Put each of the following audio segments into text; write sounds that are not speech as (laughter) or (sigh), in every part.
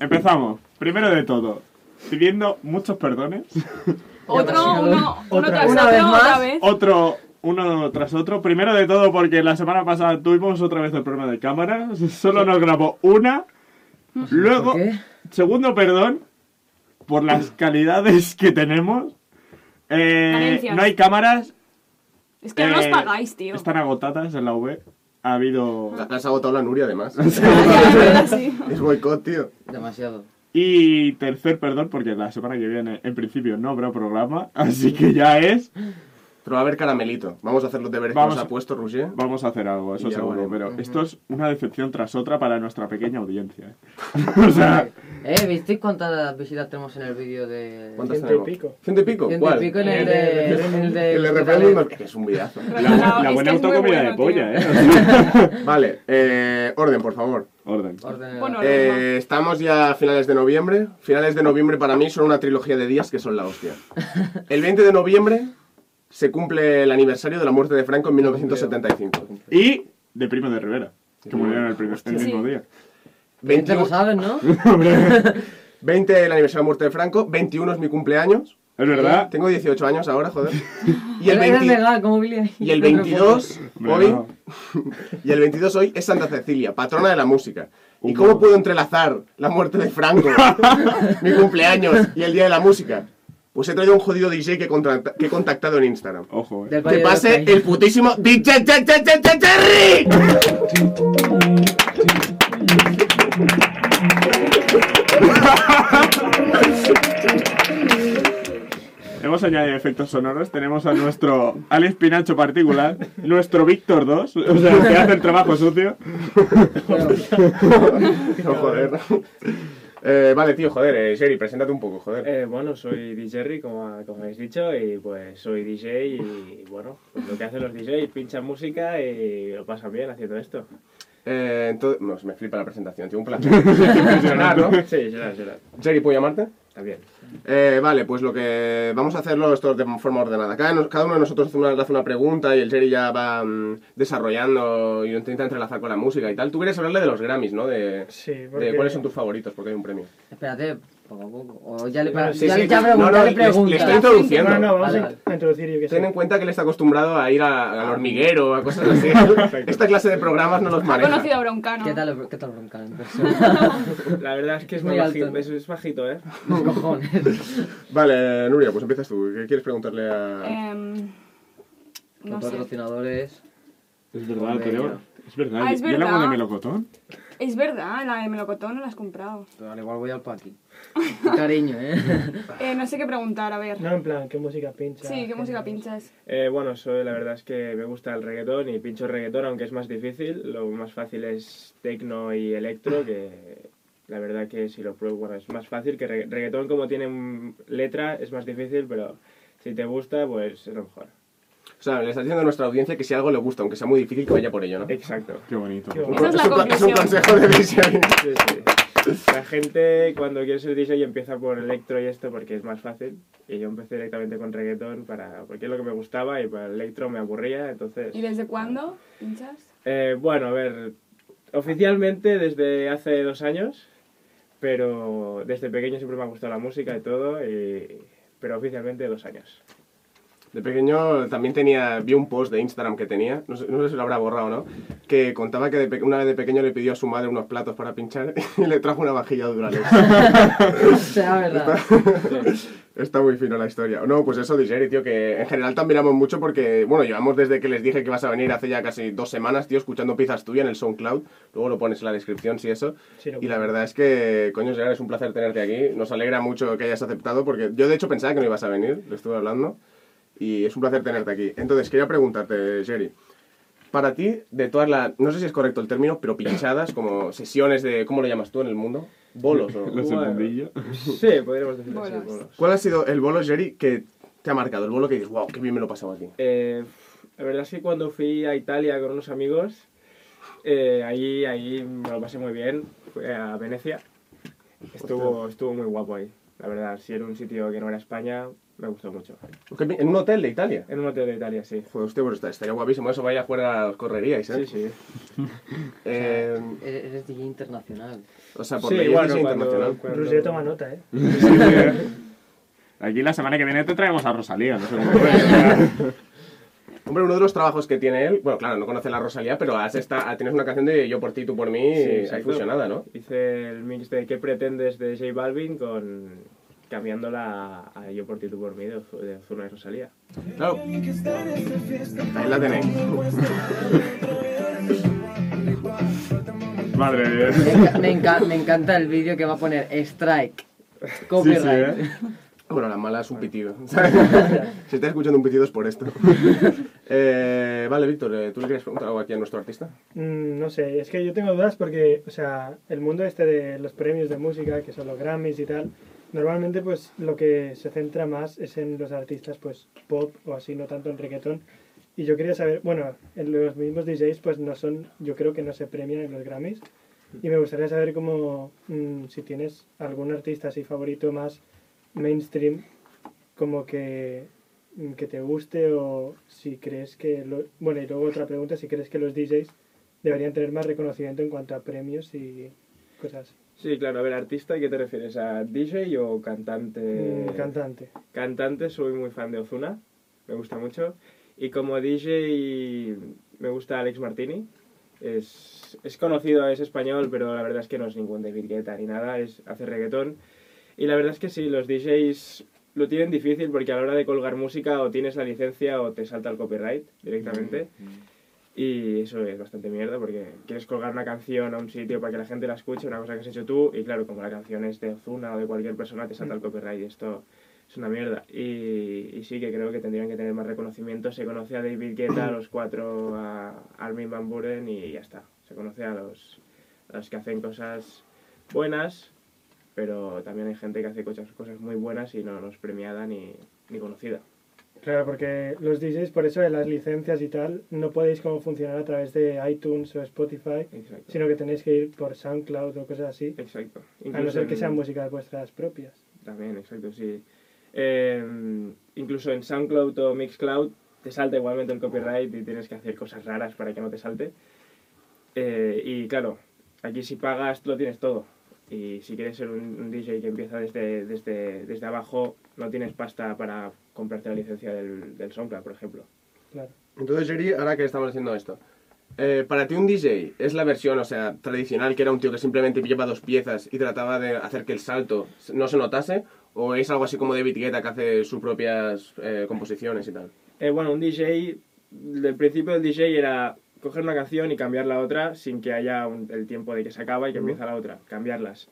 empezamos. Primero de todo, pidiendo muchos perdones. (laughs) Otro, uno, uno Otra tras otro, Una vez más. otra vez. Otro, uno tras otro. Primero de todo, porque la semana pasada tuvimos otra vez el problema de cámaras. (laughs) Solo nos grabó una. Luego, segundo perdón, por las (laughs) calidades que tenemos. Eh, no hay cámaras. Es que no nos eh, pagáis, tío. Están agotadas en la V. Ha habido. Has agotado la Nuria, además. (laughs) Es boicot, tío. Demasiado. Y tercer perdón, porque la semana que viene, en principio, no habrá programa. Así que ya es. Pero va a haber caramelito. Vamos a hacer los deberes Vamos que nos a- ha puesto Roger. Vamos a hacer algo, eso seguro. vale. Pero esto es una decepción tras otra para nuestra pequeña audiencia. ¿eh? (laughs) o sea, Eh, ¿visteis cuántas visitas tenemos en el vídeo de... ¿Cuántas Ciento y tenemos? pico. ¿Ciento y pico? Ciento y pico en el El de... de- en el de... El de. (laughs) Es que es un videazo. la, la buena autocomida bueno, de polla, tío. ¿eh? (laughs) Vale, eh, orden, por favor. Orden. Orden- Bueno, Eh, estamos ya a finales de noviembre. Finales de noviembre para mí son una trilogía de días que son la hostia. El 20 de noviembre se cumple el aniversario de la muerte de Franco en 1975. Y de Primo de Rivera, que murió en el, primer, el Sí. mismo día. Bien te lo 21 sabes, ¿no? (laughs) 20 el aniversario de la muerte de Franco, 21 es mi cumpleaños. ¿Es verdad? Tengo 18 años ahora, joder. (laughs) Y el, Eres 20 legal, como Billy. y el 22 (laughs) Hombre, hoy y el 22 hoy es Santa Cecilia, patrona de la música. ¿Y cómo puedo entrelazar la muerte de Franco, mi cumpleaños y el día de la música? Pues he traído un jodido DJ que, he contactado en Instagram. Ojo, ¿eh? Que pase el putísimo DJ Cherry. Hemos añadido efectos sonoros. Tenemos a nuestro Alex Pinacho particular, nuestro Víctor 2, o sea, que hace el trabajo sucio. No, (laughs) (laughs) joder. Eh, vale, tío, joder, eh, Sherry, preséntate un poco, joder. Eh, bueno, soy DJ, como, como habéis dicho, y pues soy DJ y bueno, pues lo que hacen los DJs, pinchan música y lo pasan bien haciendo esto. Eh, entonces, no, me flipa la presentación, tío, un placer. (laughs) Impresionar, ¿no? Sí, será, será. Sherry, ¿puedo llamarte? También. Eh, vale, pues lo que vamos a hacerlo esto de forma ordenada. Cada, cada uno de nosotros hace una, le hace una pregunta y el Jerry ya va mm, desarrollando y lo intenta entrelazar con la música y tal. Tú quieres hablarle de los Grammys, ¿no? De, Sí, de cuáles son tus favoritos, porque hay un premio. Espérate, poco a poco. O ya le, Bueno, ya sí, le sí. ya No, no, le le- le estoy introduciendo. No, no, vamos Vale, a, introducir yo que sé. Ten en cuenta que él está acostumbrado a ir a- al hormiguero, a cosas así. (laughs) Esta clase de programas no los maneja. conocido a Broncano. ¿Qué tal, qué tal bronca en (laughs) persona? La verdad es que es Muy muy alto, bajito, es, es bajito, ¿eh? Mis cojones. (laughs) Vale, Nuria, pues empiezas tú. ¿Qué quieres preguntarle a...? Con no patrocinadores. Es verdad, tenemos- Es verdad, Ah, es ¿y el agua verdad. de melocotón? Es verdad, la de melocotón no la has comprado. Al igual voy al paqui. (laughs) Qué cariño, ¿eh? Eh, no sé qué preguntar, a ver. No, en plan, ¿qué música pincha? Sí, ¿qué música pinchas? Eh, bueno, soy, la verdad es que me gusta el reggaetón y pincho reggaetón, aunque es más difícil. Lo más fácil es tecno y electro, que la verdad que si lo pruebo, bueno, es más fácil que regga- reggaetón como tiene letra es más difícil, pero si te gusta, pues es lo mejor. O sea, le estás diciendo a nuestra audiencia que si algo le gusta, aunque sea muy difícil, que vaya por ello, ¿no? Exacto. Qué bonito. Qué Esa es la un es un consejo de DJ. (laughs) Sí, sí. La gente cuando quiere ser DJ empieza por electro y esto porque es más fácil. Y yo empecé directamente con reggaetón para, porque es lo que me gustaba y para el electro me aburría, entonces... ¿Y desde cuándo pinchas? Eh, bueno, a ver, oficialmente desde hace dos años, pero desde pequeño siempre me ha gustado la música y todo, y- pero oficialmente dos años. De pequeño también tenía, vi un post de Instagram que tenía, no sé, no sé si lo habrá borrado o no, que contaba que de una vez de pequeño le pidió a su madre unos platos para pinchar (laughs) y le trajo una vajilla de Duralex. (laughs) Será verdad. (laughs) Está muy fino la historia. No, pues eso, Digeri, tío, que en general te admiramos mucho porque, bueno, llevamos desde que les dije que vas a venir hace ya casi dos semanas, tío, escuchando piezas tuyas en el SoundCloud. Luego lo pones en la descripción, si eso. Sí, lo Y la verdad es que, coño, Gerard, es un placer tenerte aquí. Nos alegra mucho que hayas aceptado porque yo, de hecho, pensaba que no ibas a venir, le estuve hablando. Y es un placer tenerte aquí. Entonces, quería preguntarte, Jerry. Para ti, de todas las, no sé si es correcto el término, pero pinchadas, como sesiones de, ¿cómo lo llamas tú en el mundo? Bolos o... (laughs) Los del Bueno. mundillo. Sí, podríamos decirlo así. Bolos. bolos. ¿Cuál ha sido el bolo, Jerry, que te ha marcado? El bolo que dices, wow, qué bien me lo he pasado aquí. Eh, la verdad es que cuando fui a Italia con unos amigos, eh, ahí, ahí me lo pasé muy bien. Fui a Venecia. Estuvo, estuvo muy guapo ahí. La verdad, si era un sitio que no era España, me ha gustado mucho. ¿En un hotel de Italia? En un hotel de Italia, sí. Joder, hostia, pues está- estaría guapísimo eso, vaya fuera a las correrías, ¿eh? Sí, sí. (laughs) Eh, Eres eres DJ internacional. o sea, por Sí, bueno, cuando- internacional. cuando- Roger toma nota, ¿eh? Aquí la semana que viene te traemos a Rosalía, no sé cómo fue. (laughs) Hombre, uno de los trabajos que tiene él, bueno, claro, no conoce la Rosalía, pero has esta, tienes una canción de Yo por ti, tú por mí, Sí, ahí fusionada, ¿no? Hice el mix de ¿Qué pretendes? de J Balvin con cambiándola a Yo por ti, tú por mí de, Ozu- de Ozuna y Rosalía. Claro. Ahí la tenéis. (laughs) Madre mía. Me, enca- me enca- me encanta el vídeo que va a poner Strike. Copyright. ¿eh? (laughs) Bueno, la mala es un pitido. (laughs) si estás escuchando un pitido es por esto. Eh, vale, Víctor, eh, ¿tú le quieres preguntar algo aquí a nuestro artista? Mm, no sé, es que yo tengo dudas porque, o sea, el mundo este de los premios de música, que son los Grammys y tal, normalmente pues lo que se centra más es en los artistas pues pop o así, no tanto en reggaetón. Y yo quería saber, bueno, en los mismos DJs pues no son, yo creo que no se premian en los Grammys. Y me gustaría saber cómo, mm, si tienes algún artista así favorito más mainstream, como que, mm, que te guste o si crees que... Lo, bueno, y luego otra pregunta, si crees que los DJs deberían tener más reconocimiento en cuanto a premios y cosas. Sí, claro, a ver, artista, ¿a qué te refieres? ¿A DJ o cantante? Mm, cantante. Cantante, soy muy fan de Ozuna, me gusta mucho. Y como DJ me gusta Alex Martini. Es, es conocido, es español, pero la verdad es que no es ningún David Guetta ni nada, es, hace reggaetón. Y la verdad es que sí, los DJs lo tienen difícil porque a la hora de colgar música o tienes la licencia o te salta el copyright directamente. Y eso es bastante mierda porque quieres colgar una canción a un sitio para que la gente la escuche, una cosa que has hecho tú, y claro, como la canción es de Ozuna o de cualquier persona, te salta el copyright y esto es una mierda. Y, y sí que creo que tendrían que tener más reconocimiento. Se conoce a David Guetta, a los cuatro, a Armin Van Buren y ya está. Se conoce a los, a los que hacen cosas buenas, pero también hay gente que hace cosas, cosas muy buenas y no, no es premiada ni, ni conocida. Claro, porque los DJs, por eso de las licencias y tal, no podéis como funcionar a través de iTunes o Spotify, Exacto. sino que tenéis que ir por SoundCloud o cosas así, Exacto. a no ser que en- sean músicas vuestras propias. También, exacto, sí. Eh, incluso en SoundCloud o Mixcloud te salta igualmente el copyright y tienes que hacer cosas raras para que no te salte. Eh, y claro, aquí si pagas lo tienes todo. Y si quieres ser un, un DJ que empieza desde, desde, desde abajo, no tienes pasta para comprarte la licencia del, del SoundCloud, por ejemplo. Claro. Entonces, Jerry, ahora que estamos haciendo esto, eh, para ti un DJ es la versión, o sea, tradicional, que era un tío que simplemente lleva dos piezas y trataba de hacer que el salto no se notase, o es algo así como David Guetta que hace sus propias eh, composiciones y tal. Eh, bueno, un DJ, del principio del DJ era coger una canción y cambiarla a otra sin que haya un- el tiempo de que se acaba y que empieza la otra, cambiarlas.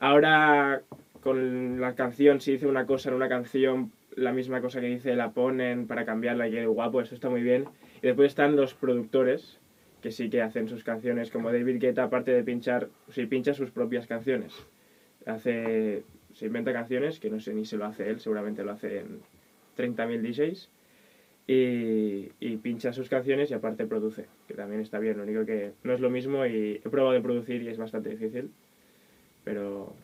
Ahora, con la canción, si dice una cosa en una canción, la misma cosa que dice la ponen para cambiarla y quede guapo, eso está muy bien. Y después están los productores, que sí que hacen sus canciones, como David Guetta, aparte de pinchar, si pincha sus propias canciones. Hace, se inventa canciones, que no sé ni se lo hace él, seguramente lo hace en 30.000 DJs y, y pincha sus canciones y aparte produce, que también está bien. Lo único que no es lo mismo y he probado de producir y es bastante difícil, pero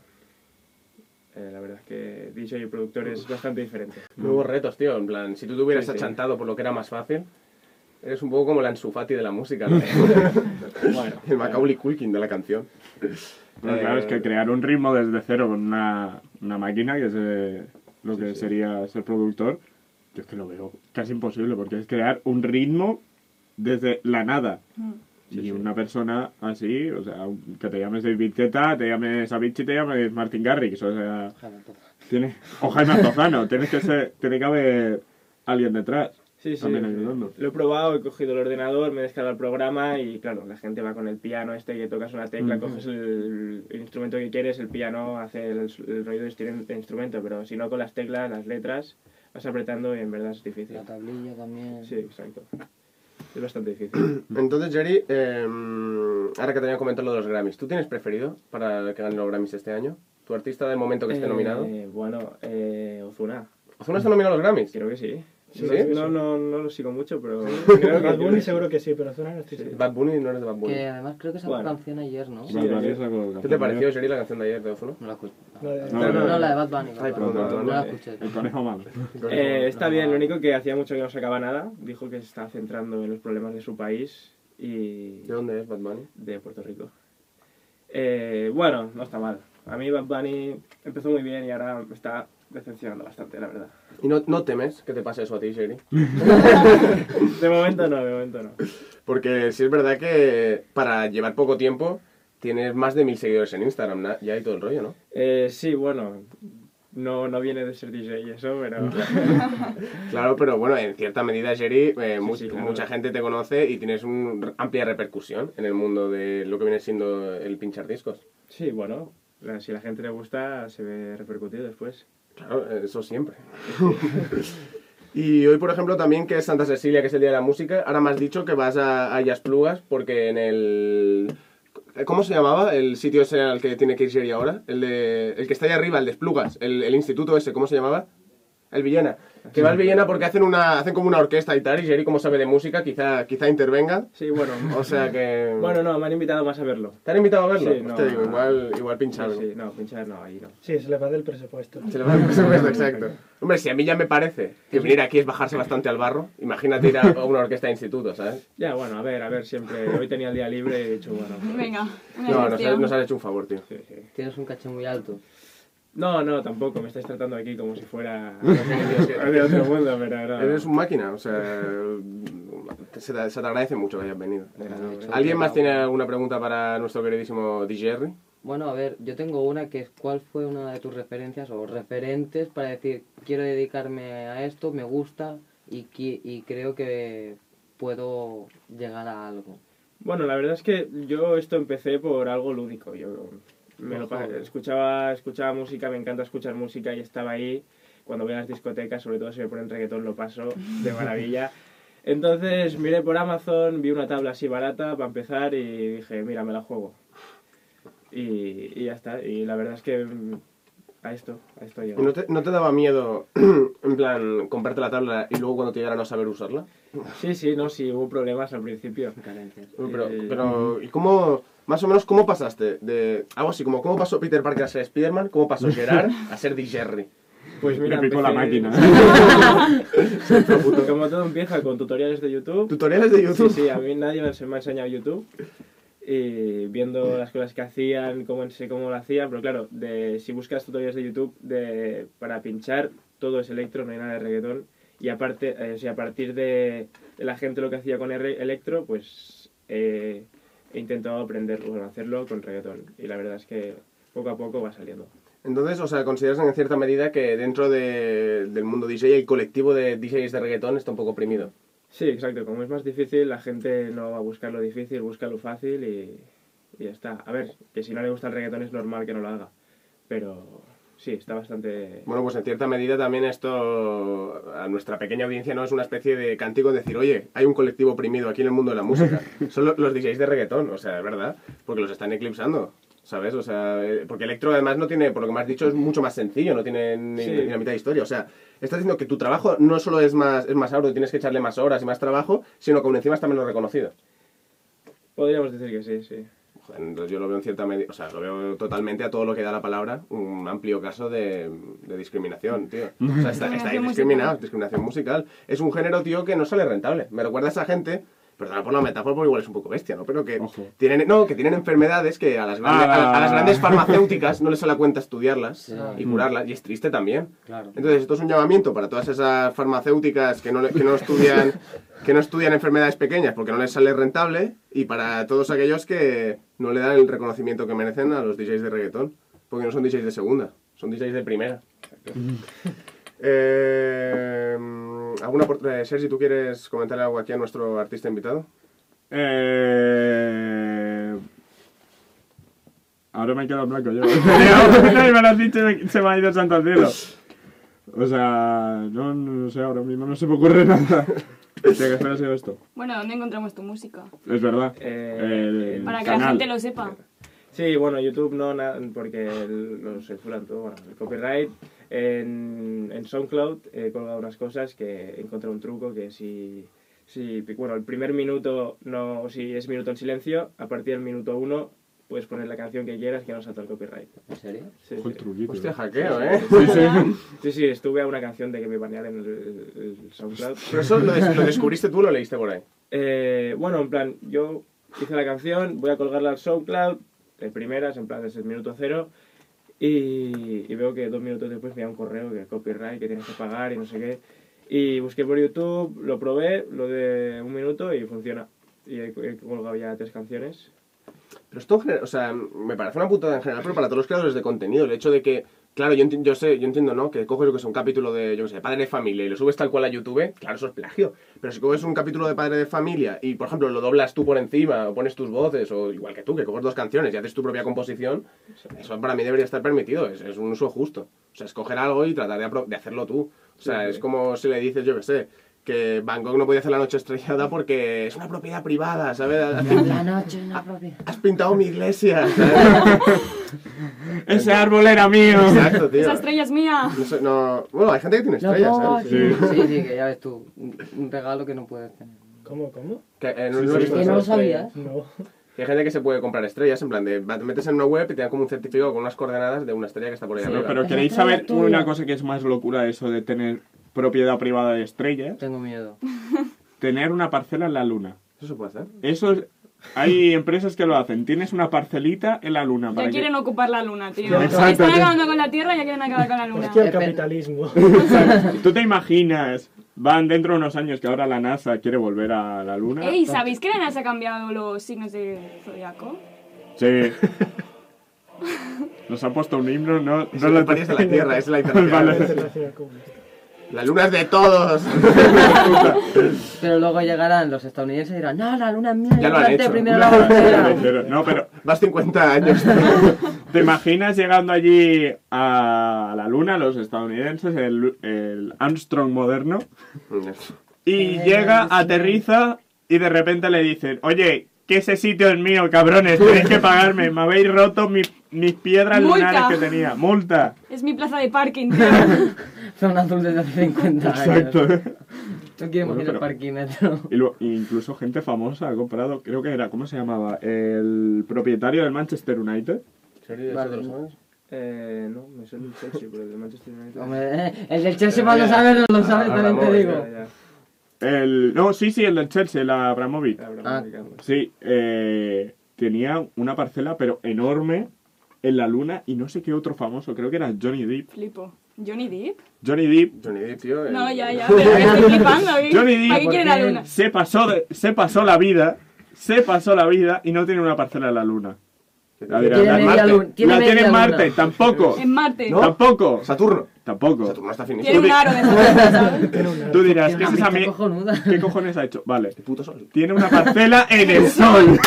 eh, la verdad es que DJ y productor es bastante diferente. Nuevos retos, tío, en plan, si tú te hubieras Sí, sí. achantado por lo que era más fácil, eres un poco como la Ansu Fati de la música, ¿no? (laughs) Bueno, (laughs) el Macaulay Culkin de la canción. Claro, es que Eh, crear un ritmo desde cero con una, una máquina, que es eh, lo que sería ser productor, yo es que lo veo casi imposible, porque es crear un ritmo desde la nada. Sí, y sí. una persona así, o sea, que te llames David Guetta, te llames Avicii, te llames Martin Garrix, o sea, tiene, o Jaime Altozano, tienes que ser, tiene que haber alguien detrás. Sí, sí. También ayudando. Lo he probado, he cogido el ordenador, me he descargado el programa y claro, la gente va con el piano este que tocas una tecla, coges el, el instrumento que quieres, el piano hace el, el ruido de este instrumento, pero si no con las teclas, las letras, vas apretando y en verdad es difícil. La tablilla también. Sí, exacto. Es bastante difícil. (clears throat) Entonces, Jerry, eh, ahora que te había comentado lo de los Grammys, ¿tú tienes preferido para que ganen los Grammys este año? ¿Tu artista del momento que esté Eh, nominado? Bueno, eh, Ozuna, ¿Ozuna está nominado a los Grammys? creo que sí. Sí, no, no, no, no lo sigo mucho, pero creo que Bad Bunny seguro que sí, pero Zuna no estoy Sí. seguro. Bad Bunny no eres de Bad Bunny. Que además creo que sacó Bueno. canción ayer, ¿no? Sí, Bad Bunny ayer. ¿Qué canción te pareció. Sherry, la canción de ayer de Ófono? No la escuché. No, No, No, no, no, la de Bad Bunny. Ay, perdón, perdón, No la eh. escuché. El conejo malo. Eh, está No, bien, no. lo único que hacía mucho que no sacaba nada. Dijo que se estaba centrando en los problemas de su país y ¿De dónde es Bad Bunny? de Puerto Rico. Eh, bueno, no está mal. A mí Bad Bunny empezó muy bien y ahora está decepcionando bastante, la verdad. ¿Y no, no temes que te pase eso a ti, Sherry? (laughs) De momento no, de momento no. Porque sí es verdad que para llevar poco tiempo tienes más de mil seguidores en Instagram, ya hay todo el rollo, ¿no? Eh, sí, bueno, no, no viene de ser DJ y eso, pero... (laughs) Claro, pero bueno, en cierta medida, Jerry, eh, mu- sí, claro. mucha gente te conoce y tienes una amplia repercusión en el mundo de lo que viene siendo el pinchar discos. Sí, bueno, si a la gente le gusta, se ve repercutido después. Claro, eso siempre. (laughs) y hoy, por ejemplo, también que es Santa Cecilia, que es el Día de la Música, ahora me has dicho que vas a, a Plugas porque en el... ¿Cómo se llamaba el sitio ese al que tiene que ir Jerry ahora? El, de, el que está ahí arriba, el de Esplugas, el, el instituto ese, ¿cómo se llamaba? El Villena. Que va al Villena porque hacen una hacen como una orquesta y tal, y Jerry, como sabe de música, quizá, quizá intervenga. Sí, bueno. O sea que... Bueno, no, me han invitado más a verlo. ¿Te han invitado a verlo? Sí, no. Hostia, digo, igual, igual pinchar. Sí, sí, no, pinchar no, ahí no. Sí, se le va del presupuesto. Se le va el presupuesto, (laughs) exacto. Hombre, si a mí ya me parece que venir aquí es bajarse bastante al barro, imagínate ir a una orquesta de instituto, ¿sabes? Ya, bueno, a ver, a ver, siempre. Hoy tenía el día libre y he dicho, bueno. Venga, una No, nos, has- nos has hecho un favor, tío. sí, sí. Tienes un caché muy alto. No, no, tampoco, me estáis tratando aquí como si fuera de otro mundo, pero no. Eres un máquina, o sea, se te, se te agradece mucho que hayas venido. ¿Alguien más tiene alguna pregunta para nuestro queridísimo DJ? Bueno, a ver, yo tengo una que es ¿cuál fue una de tus referencias o referentes para decir quiero dedicarme a esto, me gusta y, y creo que puedo llegar a algo? Bueno, la verdad es que yo esto empecé por algo lúdico. Yo me lo escuchaba, escuchaba música, me encanta escuchar música y estaba ahí. Cuando voy a las discotecas, sobre todo si me ponen reggaetón, lo paso de maravilla. (laughs) Entonces miré por Amazon, vi una tabla así barata para empezar y dije, mira, me la juego. Y, y ya está. Y la verdad es que a esto, a esto ¿Y llego. no te, no te daba miedo, (clears throat) en plan, comprarte la tabla y luego cuando te llegara no saber usarla? Sí, sí, no, sí, hubo problemas al principio. Carencias. Pero, Eh, pero ¿y cómo, más o menos, cómo pasaste de algo así como, cómo pasó Peter Parker a ser Spider-Man, cómo pasó Gerard (laughs) a ser DJ? Pues mira, Me picó la empecé- máquina. (laughs) Como todo empieza con tutoriales de YouTube. Tutoriales de YouTube. Sí, sí, a mí nadie me se me ha enseñado YouTube. Y viendo las cosas que hacían, cómo, sé cómo lo hacían, pero claro, de, si buscas tutoriales de YouTube de, para pinchar, todo es electro, no hay nada de reggaetón. Y aparte, eh, o sea, a partir de, de la gente lo que hacía con el electro, pues eh, he intentado aprender, bueno, hacerlo con reggaetón. Y la verdad es que poco a poco va saliendo. Entonces, o sea, consideras en cierta medida que dentro de- del mundo DJ el colectivo de DJs de reggaetón está un poco oprimido. Sí, exacto. Como es más difícil, la gente no va a buscar lo difícil, busca lo fácil y, y ya está. A ver, que si no le gusta el reggaetón es normal que no lo haga. Pero sí, está bastante... Bueno, pues en cierta medida también esto a nuestra pequeña audiencia no es una especie de cántico de decir, oye, hay un colectivo oprimido aquí en el mundo de la música. (laughs) Son lo- los DJs de reggaetón, o sea, es verdad, porque los están eclipsando. ¿Sabes? O sea, eh, porque Electro además no tiene, por lo que me has dicho, es mucho más sencillo, no tiene ni, Sí. ni la mitad de historia. O sea, estás diciendo que tu trabajo no solo es más, es más arduo, tienes que echarle más horas y más trabajo, sino que aún encima está menos reconocido. Podríamos decir que sí, sí. Entonces yo lo veo en cierta medida, o sea, lo veo totalmente a todo lo que da la palabra, un amplio caso de, de discriminación, tío. O sea, está, (laughs) está ahí discriminado, discriminación musical. Es un género, tío, que no sale rentable. Me recuerda a esa gente, perdona por la metáfora, porque igual es un poco bestia, ¿no? Pero que Ojo. tienen, no, que tienen enfermedades que a las, grandes, Ah. a, a las grandes farmacéuticas no les sale a cuenta estudiarlas Sí. y curarlas, y es triste también. Claro. Entonces, esto es un llamamiento para todas esas farmacéuticas que no, que no estudian (laughs) que no estudian enfermedades pequeñas porque no les sale rentable y para todos aquellos que no le dan el reconocimiento que merecen a los DJs de reggaetón, porque no son DJs de segunda, son DJs de primera. Eh, ¿Alguna eh, Sergi, tú quieres comentarle algo aquí a nuestro artista invitado? Eh... Ahora me he quedado blanco yo. (laughs) y me lo has dicho y me- se me ha ido santo al cielo. O sea, no, no sé, ahora mismo no se me ocurre nada. Hostia, (laughs) ¿qué espera ha sido esto? Bueno, ¿dónde encontramos tu música? Es verdad. Eh, El Para que la gente lo sepa. Sí, bueno, YouTube no, porque el- lo censuran todo. Bueno, el copyright. En, en SoundCloud he colgado unas cosas que he encontrado un truco que si, si, bueno, el primer minuto, no, si es minuto en silencio, a partir del minuto uno puedes poner la canción que quieras que no salta el copyright. ¿En serio? Sí, sí. truquito. Hostia, hackeo, ¿eh? (laughs) Sí, sí, estuve a una canción de que me banearan el, el- el SoundCloud. Pero eso lo, des- lo descubriste tú o lo leíste por ahí. Eh, bueno, en plan, yo hice la canción, voy a colgarla al SoundCloud, de primeras, en plan desde el minuto cero, y, y veo que dos minutos después me da un correo que copyright, que tienes que pagar y no sé qué. Y busqué por YouTube, lo probé, lo de un minuto y funciona. Y he, he colgado ya tres canciones. Pero esto o sea, me parece una putada en general, pero para todos los creadores de contenido, el hecho de que, claro, yo, enti- yo sé, yo entiendo, ¿no? Que coges lo que es un capítulo de, yo qué sé, Padre de Familia y lo subes tal cual a YouTube, claro, eso es plagio. Pero si coges un capítulo de Padre de Familia y, por ejemplo, lo doblas tú por encima o pones tus voces, o igual que tú, que coges dos canciones y haces tu propia composición, eso para mí debería estar permitido, es, es un uso justo. O sea, escoger algo y tratar de, de hacerlo tú. O sea, Sí, sí. es como si le dices, yo qué sé, que Bangkok no podía hacer la noche estrellada porque es una propiedad privada, ¿sabes? La (laughs) noche en la propiedad. Has pintado mi iglesia, ¿sabes? (laughs) Ese árbol era mío. Exacto, tío. Esa estrella es mía. No sé, no... Bueno, hay gente que tiene estrellas, ¿sabes? Sí. sí, sí, que ya ves tú. Un regalo que no puedes tener. ¿Cómo, cómo? Que, eh, no- Sí, no sí, he visto ¿Que no lo sabías? No. Hay gente que se puede comprar estrellas, en plan de... Te metes en una web y te dan como un certificado con unas coordenadas de una estrella que está por ahí No, arriba. pero queréis saber es tuya. una cosa que es más locura eso de tener propiedad privada de estrellas, Tengo miedo. (laughs) tener una parcela en la luna. ¿Eso se puede hacer? Eso es- hay (laughs) empresas que lo hacen. Tienes una parcelita en la luna. Ya para que- quieren ocupar la luna, tío. Exacto, Están acabando con la Tierra y ya quieren acabar con la luna. Hostia, el Depende. capitalismo. (laughs) ¿Tú te imaginas? Van dentro de unos años que ahora la NASA quiere volver a la luna. Ey, ¿sabéis que la NASA ha cambiado los signos del zodiaco? Sí. Nos ha puesto un himno, no, Es no el lo de la Tierra, es la internacional. La luna es de todos. (laughs) Pero luego llegarán los estadounidenses y dirán, no, la luna es mía, Ya lo han hecho. primero (laughs) la bandera". (laughs) Pero- No, pero Vas 50 años. ¿te imaginas llegando allí a la luna, los estadounidenses, el, el Armstrong moderno, y Eh, llega, aterriza y de repente le dicen, oye, que ese sitio es mío, cabrones, tenéis que pagarme, me habéis roto mi- mis piedras Multa. lunares que tenía, multa. Es mi plaza de parking, (laughs) tío. Son azules desde hace 50 años. Exacto. No quiero Bueno, ir pero- al parquímetro. Y luego- incluso gente famosa ha comprado, creo que era, ¿cómo se llamaba? El propietario del Manchester United. Vale. Eh, no, me suena el (laughs) Chelsea, pero el de Manchester United. Hombre, eh, el del Chelsea más lo sabe, no lo sabe, Ah, también te digo. Ya, ya. El, no, sí, sí, el del Chelsea, el Abramovich. Habrá Ah. Sí, eh, tenía una parcela, pero enorme, en la luna, y no sé qué otro famoso, creo que era Johnny Depp. Flipo. ¿Johnny Depp? Johnny Depp Johnny Depp, tío. el- No, ya, ya, pero que estoy (laughs) flipando. ¿eh? Johnny Depp, ¿Para qué ¿por quieren qué? la luna? se pasó, de- se pasó la vida, se pasó la vida y no tiene una parcela en la luna. La Tiene la media Marte. luna- tiene la tiene en luna. Marte, tampoco. En Marte. ¿No? Tampoco. Saturno. Tampoco. Saturno está Tiene finísimo. un aro de. Tiene un Tú dirás, Tiene ¿qué es esa pinta mi- cojonuda. ¿Qué cojones ha hecho? Vale. Puto sol. Tiene una parcela (laughs) en el sol.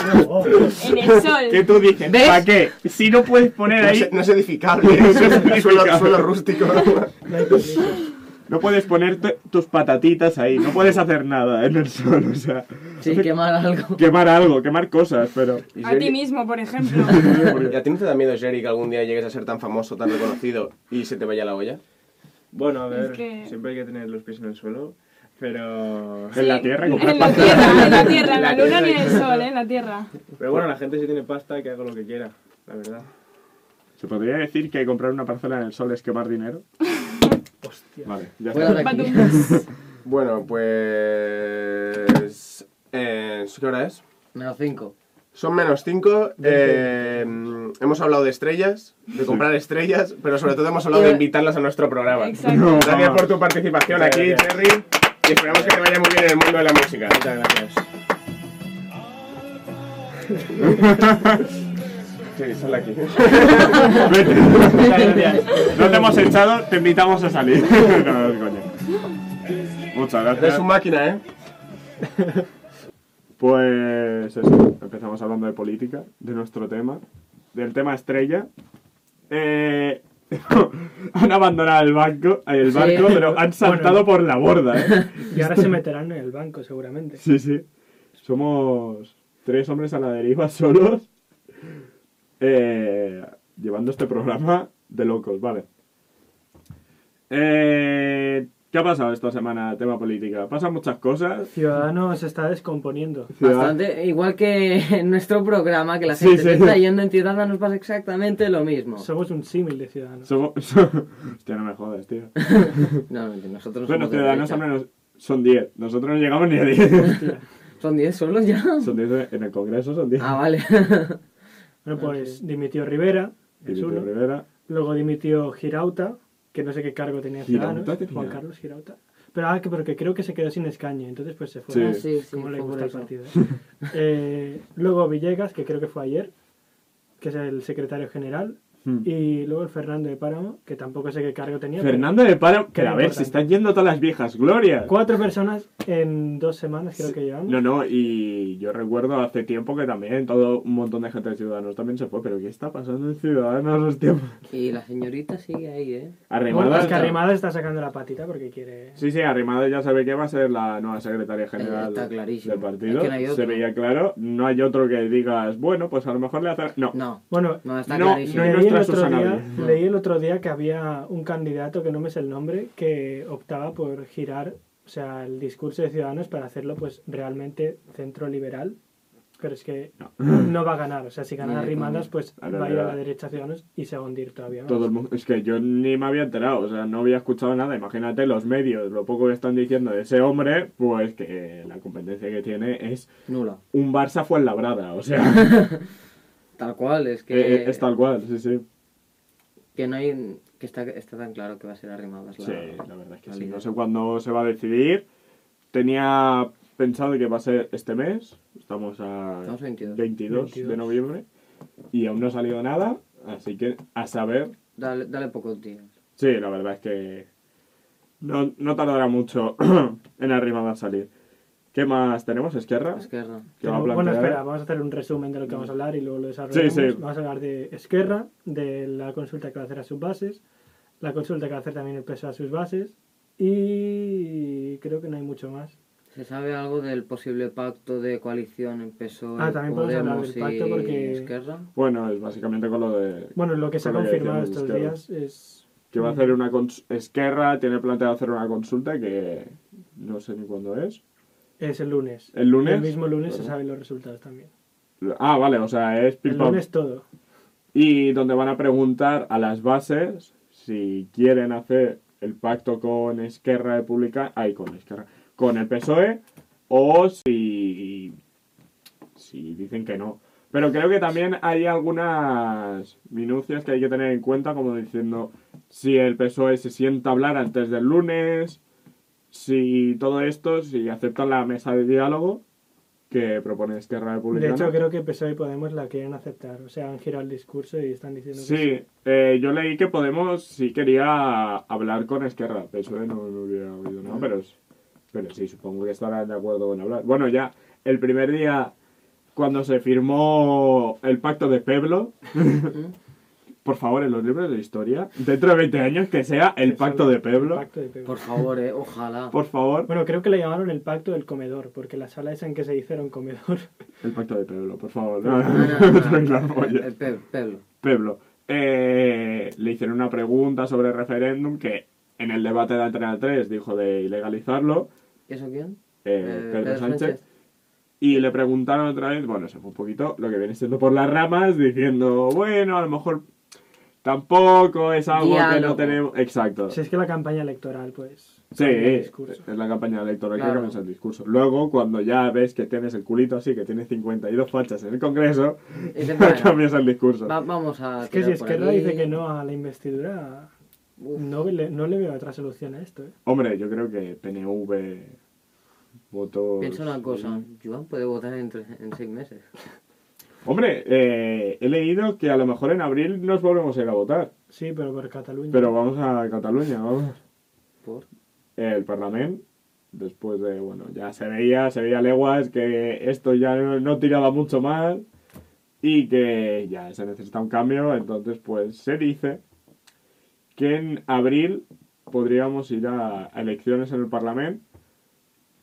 En el sol. Que tú dices. ¿para qué? Si no puedes poner No ahí, es, no es edificable. (laughs) No es suelo, edificable. suelo rústico. No puedes poner tu- tus patatitas ahí, no puedes hacer nada en el sol, o sea, Sí, quemar algo. quemar algo, quemar cosas, pero A ti mismo, por ejemplo. (laughs) ¿Y a ti no te da miedo, Jerry, que algún día llegues a ser tan famoso, tan reconocido y se te vaya la olla? Bueno, a ver, Es que- siempre hay que tener los pies en el suelo, pero... en la Tierra comprar En la. Tierra, en la Tierra, en la (laughs) La luna Tierra ni en el sol, ¿eh? En la Tierra. Pero bueno, la gente si tiene pasta, que haga lo que quiera, la verdad. ¿Se podría decir que comprar una parcela en el sol es quemar dinero? (laughs) Hostia. Vale, ya está. (laughs) Bueno, pues... Eh, ¿Qué hora es? Menos 5. Son menos 5. hemos hablado de estrellas, de comprar estrellas, pero sobre todo hemos hablado de invitarlas a nuestro programa. Exacto. Gracias por tu participación Muchas aquí, gracias. Jerry. Y esperamos que te vaya muy bien en el mundo de la música. Muchas gracias. (laughs) Sí, sal de aquí. (laughs) Vete. Muchas gracias. No te hemos echado, te invitamos a salir. (laughs) no. Muchas Eres gracias. un máquina, ¿eh? Pues eso, empezamos hablando de política, de nuestro tema, del tema estrella. Eh, (laughs) han abandonado el banco, el Sí. barco, pero han saltado por la borda, ¿eh? Y ahora se meterán en el banco, seguramente. Sí, sí. Somos tres hombres a la deriva solos. Eh, llevando este programa de locos, vale. Eh, ¿Qué ha pasado esta semana, tema política? Pasan muchas cosas. Ciudadanos se está descomponiendo. Bastante, igual que en nuestro programa, que la Sí, gente sí. se está yendo en Ciudadanos pasa exactamente lo mismo. Somos un símil de ciudadanos. Somos- (laughs) Hostia, no me jodas, tío. (laughs) No, no, nosotros Bueno, somos ciudadanos al menos son 10. Nosotros no llegamos ni a 10. Hostia. (laughs) Son 10 solos ya. son 10 en el Congreso, son 10. Ah, vale. Bueno, pues dimitió Rivera, es uno. Rivera. Luego dimitió Girauta, que no sé qué cargo tenía en Girauta Ciudadanos. tenía. Juan Carlos Girauta. Pero, ah, que, porque creo que se quedó sin escaño, entonces pues se fue. Sí. Ah, sí, sí, Como le gusta el partido. ¿eh? (laughs) Eh, luego Villegas, que creo que fue ayer, que es el secretario general. Hmm. Y luego el Fernando de Páramo, que tampoco sé qué cargo tenía. Fernando de Páramo. Pero a ver, importante. se están yendo todas las viejas glorias. Cuatro personas en dos semanas creo que llevamos. No, no, y yo recuerdo hace tiempo que también todo un montón de gente de Ciudadanos también se fue, pero ¿qué está pasando en Ciudadanos, hostia? Y la señorita sigue ahí, ¿eh? Bueno, Arrimada. es que Arrimada está sacando la patita porque quiere... Sí, sí, Arrimada ya sabe que va a ser la nueva secretaria general Está clarísimo. del partido. Es que no hay Se veía claro. No hay otro que digas, bueno, pues a lo mejor le hace. No. No, Bueno, no, está No, clarísimo. no hay leí, el otro día. No. leí el otro día que había un candidato que no me sé el nombre que optaba por girar o sea el discurso de Ciudadanos para hacerlo pues realmente centro liberal pero es que no, (coughs) va a ganar o sea si gana Ni de Arrimadas coña. pues va a ir a la derecha Ciudadanos y se va a hundir todavía más. Todo el mundo, es que yo ni me había enterado, o sea, no había escuchado nada. Imagínate los medios, lo poco que están diciendo de ese hombre, pues que la competencia que tiene es Nula. un Barça fue labrada, o sea, (laughs) Tal cual, es que, eh, es tal cual, sí, sí. que no hay... que está, está tan claro que va a ser arrimadas la Sí, la verdad es que sí. líder. No sé cuándo se va a decidir. Tenía pensado que va a ser este mes. Estamos a Estamos 22. 22 de 22. noviembre. Y aún no ha salido nada. Así que a saber. Dale, dale pocos días. Sí, la verdad es que no, no tardará mucho (clears throat) en arrimada a salir. ¿Qué más tenemos? Esquerra. Esquerra. ¿Qué va a bueno, espera, vamos a hacer un resumen de lo que vamos a hablar y luego lo desarrollamos. Sí, sí. Vamos a hablar de Esquerra, de la consulta que va a hacer a sus bases, la consulta que va a hacer también el E a sus bases y creo que no hay mucho más. ¿Se sabe algo del posible pacto de coalición en PSOE, Ah, también podemos hablar del pacto y porque- Esquerra? Bueno, es básicamente con lo de Bueno, lo que se ha confirmado estos de días es... que va a hacer una cons- Esquerra tiene planteado hacer una consulta que no sé ni cuándo es. Es el lunes. ¿El lunes? El mismo lunes se saben los resultados también. Ah, vale, o sea, es El lunes todo. Y donde van a preguntar a las bases si quieren hacer el pacto con Esquerra Republicana, ay, con Esquerra, con el PSOE, o si, si dicen que no. Pero creo que también hay algunas minucias que hay que tener en cuenta, como diciendo si el PSOE se sienta a hablar antes del lunes, si todo esto, si aceptan la mesa de diálogo que propone Esquerra De Republicana. hecho, creo que PSOE y Podemos la quieren aceptar. O sea, han girado el discurso y están diciendo que Sí, eh, yo leí que Podemos sí quería hablar con Esquerra. PSOE no, no hubiera oído nada, pero, es- pero sí, supongo que estarán de acuerdo en hablar. Bueno, ya el primer día, cuando se firmó el pacto de Pueblo, por favor, en los libros de historia, dentro de 20 años, que sea el pacto de Pueblo, el pacto de Pueblo. Por favor, eh, ojalá. por favor. Bueno, creo que le llamaron el pacto del comedor, porque la sala esa en que se un comedor. (laughs) El pacto de Pueblo, por favor. No, el pe- Peblo. Pueblo. Eh, le hicieron una pregunta sobre el referéndum que en el debate de Antena 3 dijo de ilegalizarlo, ¿Y eso quién? eh, Eh, Pedro Sánchez, y le preguntaron otra vez, bueno, se fue un poquito lo que viene siendo por las ramas, diciendo, bueno, a lo mejor tampoco es algo que no tenemos... Exacto. Si es que la campaña electoral, pues... Sí, es la campaña electoral que comienza el discurso. Luego, cuando ya ves que tienes el culito así, que tienes 52 fachas en el Congreso, Dice, bueno, cambias el discurso. va- vamos a. Es que si Esquerra dice que no a la investidura, Uf. no le, no le veo otra solución a esto. ¿eh? Hombre, yo creo que PNV votó... Piensa una cosa, Joan puede votar en, tres- en seis meses. (laughs) Hombre, eh, he leído que a lo mejor en abril nos volvemos a ir a votar. Sí, pero por Cataluña. Pero vamos a Cataluña, vamos. ¿Por? El Parlamento, después de, bueno, ya se veía, se veía leguas que esto ya no, no tiraba mucho más y que ya se necesita un cambio. Entonces, pues se dice que en abril podríamos ir a, elecciones en el Parlamento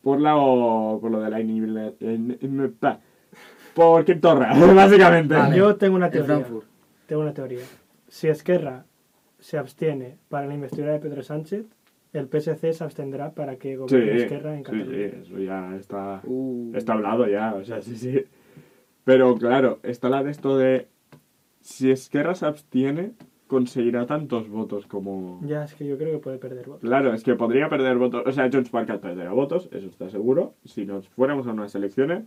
por, la, por lo de la inhibile- in- in- pa- Por Quintorra, (laughs) básicamente. Vale. Yo tengo una teoría. Tengo una teoría. Si Esquerra se abstiene para la investidura de Pedro Sánchez, el PSC se abstendrá para que Sí, gobierne Esquerra en sí, Cataluña. sí, eso ya está, Uh. está hablado ya, o sea, sí, sí. Pero claro, está la de esto de si Esquerra se abstiene, conseguirá tantos votos como... Ya, es que yo creo que puede perder votos. Claro, es que podría perder votos, o sea, per Cat perderá votos, eso está seguro, si nos fuéramos a unas elecciones.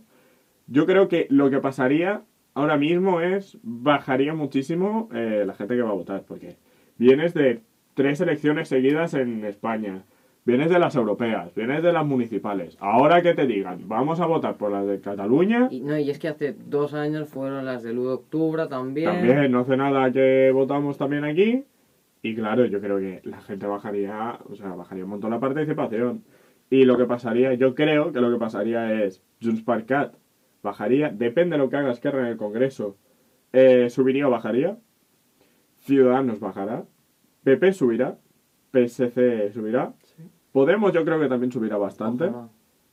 Yo creo que lo que pasaría ahora mismo es, bajaría muchísimo eh, la gente que va a votar, porque vienes de tres elecciones seguidas en España, vienes de las europeas, vienes de las municipales, ahora que te digan, vamos a votar por las de Cataluña, Y, no, y es que hace dos años fueron las del 1 de octubre también. también no hace nada que votamos también aquí, y claro, yo creo que la gente bajaría, o sea, bajaría un montón la participación. Y lo que pasaría, yo creo que lo que pasaría es, Junts per Cat bajaría, depende de lo que haga Esquerra en el Congreso, eh, subiría o bajaría, Ciudadanos bajará, PP subirá, PSC subirá, Sí. Podemos yo creo que también subirá bastante. Ojalá.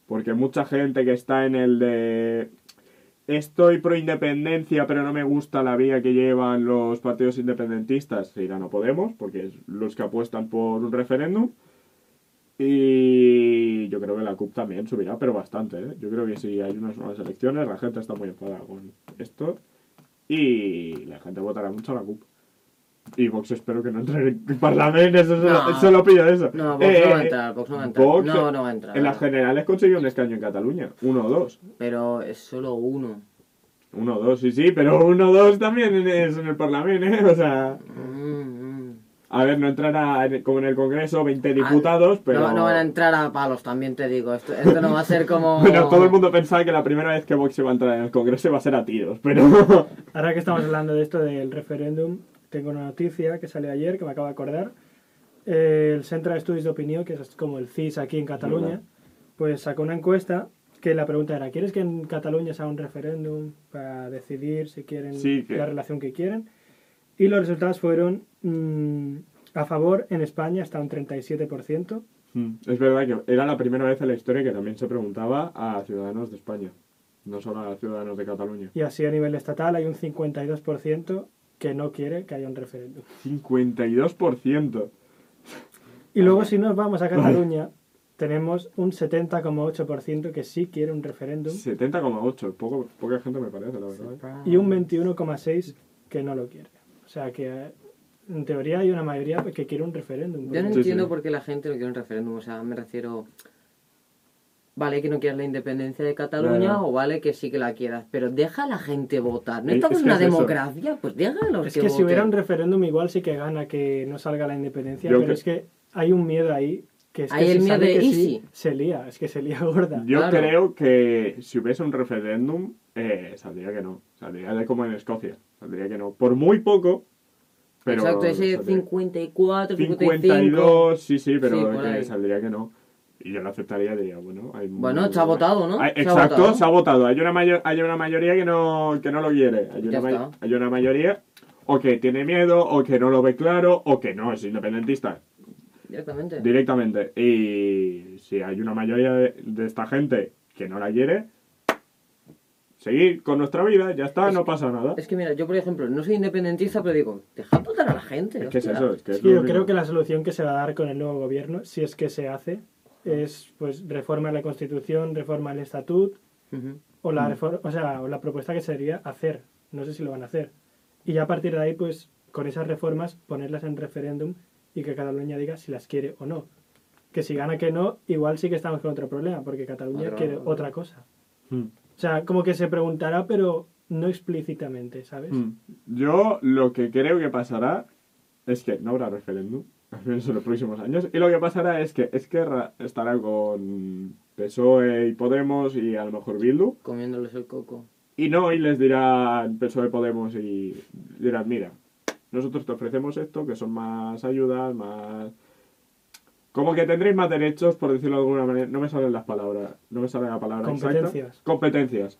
Porque mucha gente que está en el de estoy pro independencia, pero no me gusta la vía que llevan los partidos independentistas, se irán a Podemos, porque es los que apuestan por un referéndum. Y yo creo que la CUP también subirá, pero bastante. ¿eh? Yo creo que si hay unas nuevas elecciones, la gente está muy enfadada con esto. Y la gente votará mucho a la CUP. Y Vox espero que no entre en el Parlamento, eso solo, No. solo pillo eso. No, Vox Eh, no va a eh, entrar, Vox no va a entrar. Vox, no, no va a entrar. En las generales consiguió un escaño en Cataluña, uno o dos. Pero es solo uno. Uno o dos, sí, sí, pero uno o dos también es en el Parlamento, ¿eh? O sea, mm. A ver, no entrará en- como en el Congreso 20 Ah, diputados, pero... No, no van a entrar a palos, también te digo. Esto, esto no va a ser como. (laughs) Bueno, todo el mundo pensaba que la primera vez que Vox iba a entrar en el Congreso iba a ser a tiros, pero... (laughs) Ahora que estamos hablando de esto del referéndum, tengo una noticia que salió ayer que me acabo de acordar. Eh, el Centro de Estudios de Opinión, que es como el CIS aquí en Cataluña, Verdad. pues sacó una encuesta que la pregunta era, ¿quieres que en Cataluña se haga un referéndum para decidir si quieren Sí, que- la relación que quieren? Y los resultados fueron mm, a favor en España hasta un 37%, Mm, es verdad que era la primera vez en la historia que también se preguntaba a ciudadanos de España, no solo a ciudadanos de Cataluña. y así a nivel estatal hay un 52% que no quiere que haya un referéndum. 52%. Y luego si nos vamos a Cataluña, tenemos un 70,8% que sí quiere un referéndum 70,8, poco, poca gente me parece, la verdad. ¿eh? y un 21,6% que no lo quiere. O sea que eh, en teoría hay una mayoría que quiere un referéndum. Yo no Sí, entiendo sí. por qué la gente no quiere un referéndum. O sea, me refiero. Vale que no quieras la independencia de Cataluña Claro. o vale que sí que la quieras, pero deja a la gente votar. ¿No Es- estamos es en que una es eso. democracia? Pues déjalos Es que, que si hubiera un referéndum igual sí que gana que no salga la independencia, Yo pero que- es que hay un miedo ahí que es el miedo sale de que ¿y sí, se lía, es que se lía gorda. Yo Claro. creo que si hubiese un referéndum, eh, saldría que no. Saldría de como en Escocia. Saldría que no. Por muy poco, pero... Exacto, ese saldría. 54, 55. 52, sí, sí, pero Sí, que saldría que no. Y yo lo aceptaría, diría, bueno... Hay Bueno, se ha votado, ¿no? Hay- Se ha exacto, votado. se ha votado. Hay una, mayo- hay una mayoría que no, que no lo quiere. Hay una, ma- hay una mayoría o que tiene miedo, o que no lo ve claro, o que no es independentista Directamente. directamente. Y si hay una mayoría de, de esta gente que no la quiere, seguir con nuestra vida, ya está, Es no que- pasa nada. Es que mira, yo por ejemplo no soy independentista, pero digo, deja votar a la gente. Es que es eso, es que es yo creo que la solución que se va a dar con el nuevo gobierno, si es que se hace, es pues reforma la Constitución, reforma el Estatut, Ujú. o Mm. la reforma, o sea, o la propuesta que sería hacer. No sé si lo van a hacer. Y ya a partir de ahí, pues, con esas reformas, ponerlas en referéndum y que Cataluña diga si las quiere o no. Que si gana que no, igual sí que estamos con otro problema, porque Cataluña quiere otra cosa. Mm. O sea, como que se preguntará, pero no explícitamente, ¿sabes? Mm. Yo lo que creo que pasará es que no habrá referéndum, al menos (laughs) en los próximos años, y lo que pasará es que Esquerra estará con PSOE y Podemos y a lo mejor Bildu, Comiéndoles el coco. y no, y les dirán PSOE, Podemos y dirán, mira, nosotros te ofrecemos esto, que son más ayudas, más... Como que tendréis más derechos, por decirlo de alguna manera. No me salen las palabras. No me sale la palabra exacta. Competencias. Competencias.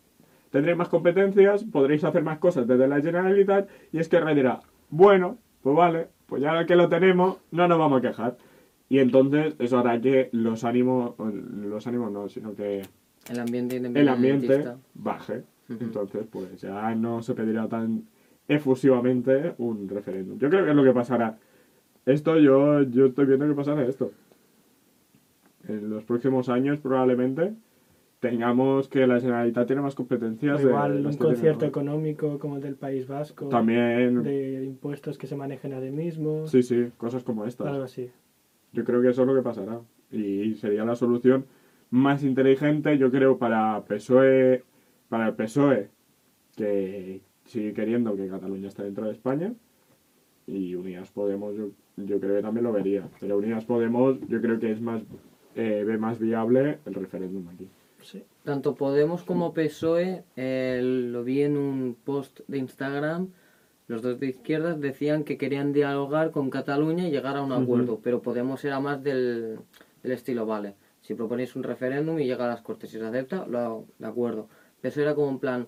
Tendréis más competencias, podréis hacer más cosas desde la Generalitat y es que dirá, bueno, pues vale, pues ya que lo tenemos, no nos vamos a quejar. Y entonces eso hará que los ánimos, los ánimos no, sino que El ambiente el ambiente baje. Entonces, pues ya no se pedirá tan efusivamente un referéndum. Yo creo que es lo que pasará. Esto yo, yo estoy viendo que pasará esto. En los próximos años probablemente tengamos que la Generalitat tiene más competencias. Igual un concierto económico como el del País Vasco. También, De impuestos que se manejen a sí mismo. sí, sí, cosas como estas. Algo así. Yo creo que eso es lo que pasará. Y sería la solución más inteligente, yo creo, para PSOE, para el PSOE, que sigue queriendo que Cataluña esté dentro de España. Y Unidas Podemos, yo, yo creo que también lo vería. Pero Unidas Podemos, yo creo que es más, eh, ve más viable el referéndum aquí. Sí. Tanto Podemos como PSOE, eh, lo vi en un post de Instagram, los dos de izquierdas decían que querían dialogar con Cataluña y llegar a un acuerdo, pero Podemos era más del, del estilo, vale, si proponéis un referéndum y llega a las Cortes y se acepta, lo hago, de acuerdo. PSOE era como en plan,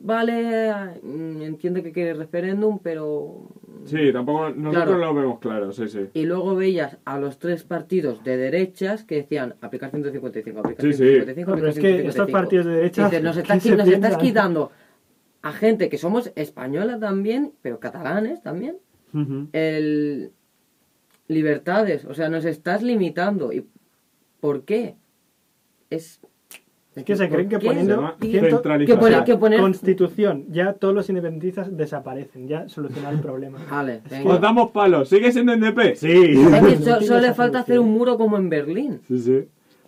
vale, mm, entiendo que quiere referéndum, pero... Sí, tampoco nosotros Claro. lo vemos claro, sí, sí. Y luego veías a los tres partidos de derechas que decían aplicar 155, aplicar Sí, sí. 155, No, pero aplicar es que 155. estos partidos de derecha. Dices, nos, ¿qué estás, se qui- nos estás piensan? quitando a gente que somos española también, pero catalanes también, el libertades, o sea, nos estás limitando. ¿Y por qué? Es Es que se ¿por creen que poniendo centralización. que poner, Constitución, ya todos los independentistas desaparecen, ya solucionar el problema. (laughs) Vale, Os venga. damos palos, ¿sigue siendo NDP? Sí. Es que (laughs) so- solo le falta hacer un muro como en Berlín. Sí, sí.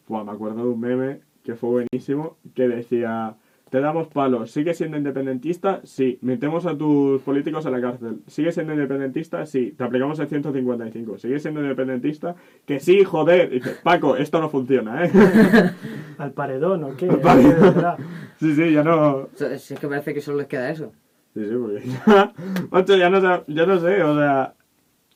Buah, me acuerdo de un meme que fue buenísimo, que decía, te damos palos, ¿sigues siendo independentista? Sí. ¿Metemos a tus políticos a la cárcel? ¿Sigues siendo independentista? Sí. ¿Te aplicamos el 155? ¿Sigues siendo independentista? Que sí, joder. Y dice, Paco, esto no funciona, ¿eh? (laughs) ¿Al paredón o qué? paredón. De verdad. sí, sí, ya no... Si es que parece que solo les queda eso. Sí, sí, porque ya... (laughs) Macho, ya no, ya no sé, o sea...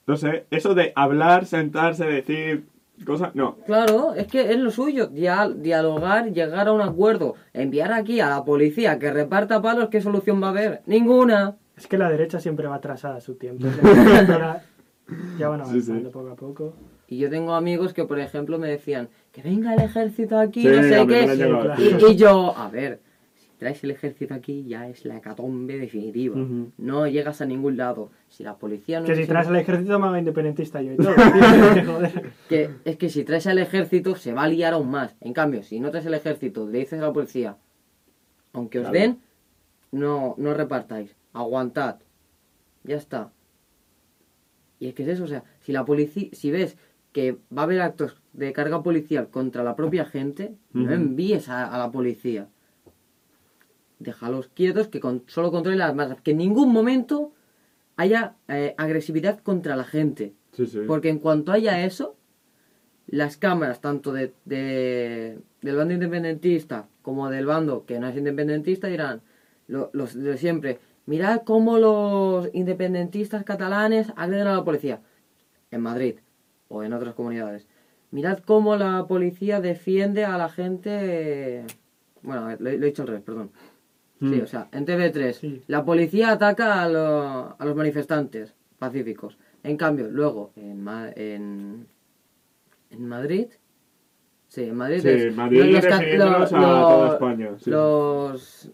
No sé, eso de hablar, sentarse, decir cosas... No. Claro, es que es lo suyo, dia- dialogar, llegar a un acuerdo, enviar aquí a la policía que reparta palos, ¿qué solución va a haber? Ninguna. Es que la derecha siempre va atrasada a su tiempo. (laughs) Ya van avanzando sí. poco a poco. Y yo tengo amigos que, por ejemplo, me decían que venga el ejército aquí, Sí, no sé qué. Y, y yo, a ver, traes el ejército aquí ya es la hecatombe definitiva. No llegas a ningún lado. Si la policía no... Que si es- traes al ejército me haga independentista yo y todo. (laughs) joder. que es que si traes al ejército se va a liar aún más. En cambio, si no traes el ejército, le dices a la policía, aunque os Claro. den, no, no repartáis, aguantad. Ya está. Y es que es eso, o sea, si la policía, si ves que va a haber actos de carga policial contra la propia gente, no envíes a, a la policía. Déjalos quietos, que con, solo controlen las masas. Que en ningún momento haya eh, agresividad contra la gente. Sí, sí. Porque en cuanto haya eso, las cámaras, tanto de, de- del bando independentista como del bando que no es independentista, dirán, lo- los de siempre, mirad cómo los independentistas catalanes agreden a la policía. En Madrid o en otras comunidades. Mirad cómo la policía defiende a la gente... Bueno, lo he dicho al revés, perdón. Sí, Mm. o sea, en TV3, Sí. la policía ataca a, lo- a los manifestantes pacíficos. En cambio, luego, en, en, en Madrid, sí, en Madrid, Sí, es- Madrid los ca- refiriéndonos lo- a lo- toda España, sí. los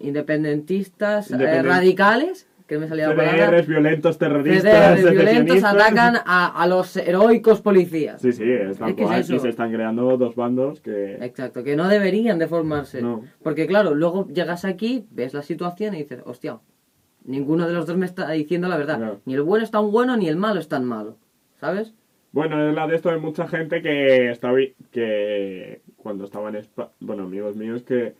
independentistas eh, Independen- radicales, que me salía CDRs, violentos, terroristas, CDRs violentos atacan a, a los heroicos policías. Sí, sí, es tal Es que y se están creando dos bandos que... Exacto, que no deberían de formarse. No. Porque claro, luego llegas aquí, ves la situación y dices, hostia, ninguno de los dos me está diciendo la verdad. No. Ni el bueno es tan bueno ni el malo es tan malo. ¿Sabes? Bueno, es la de esto de mucha gente que estaba que cuando estaba en España, bueno, amigos míos que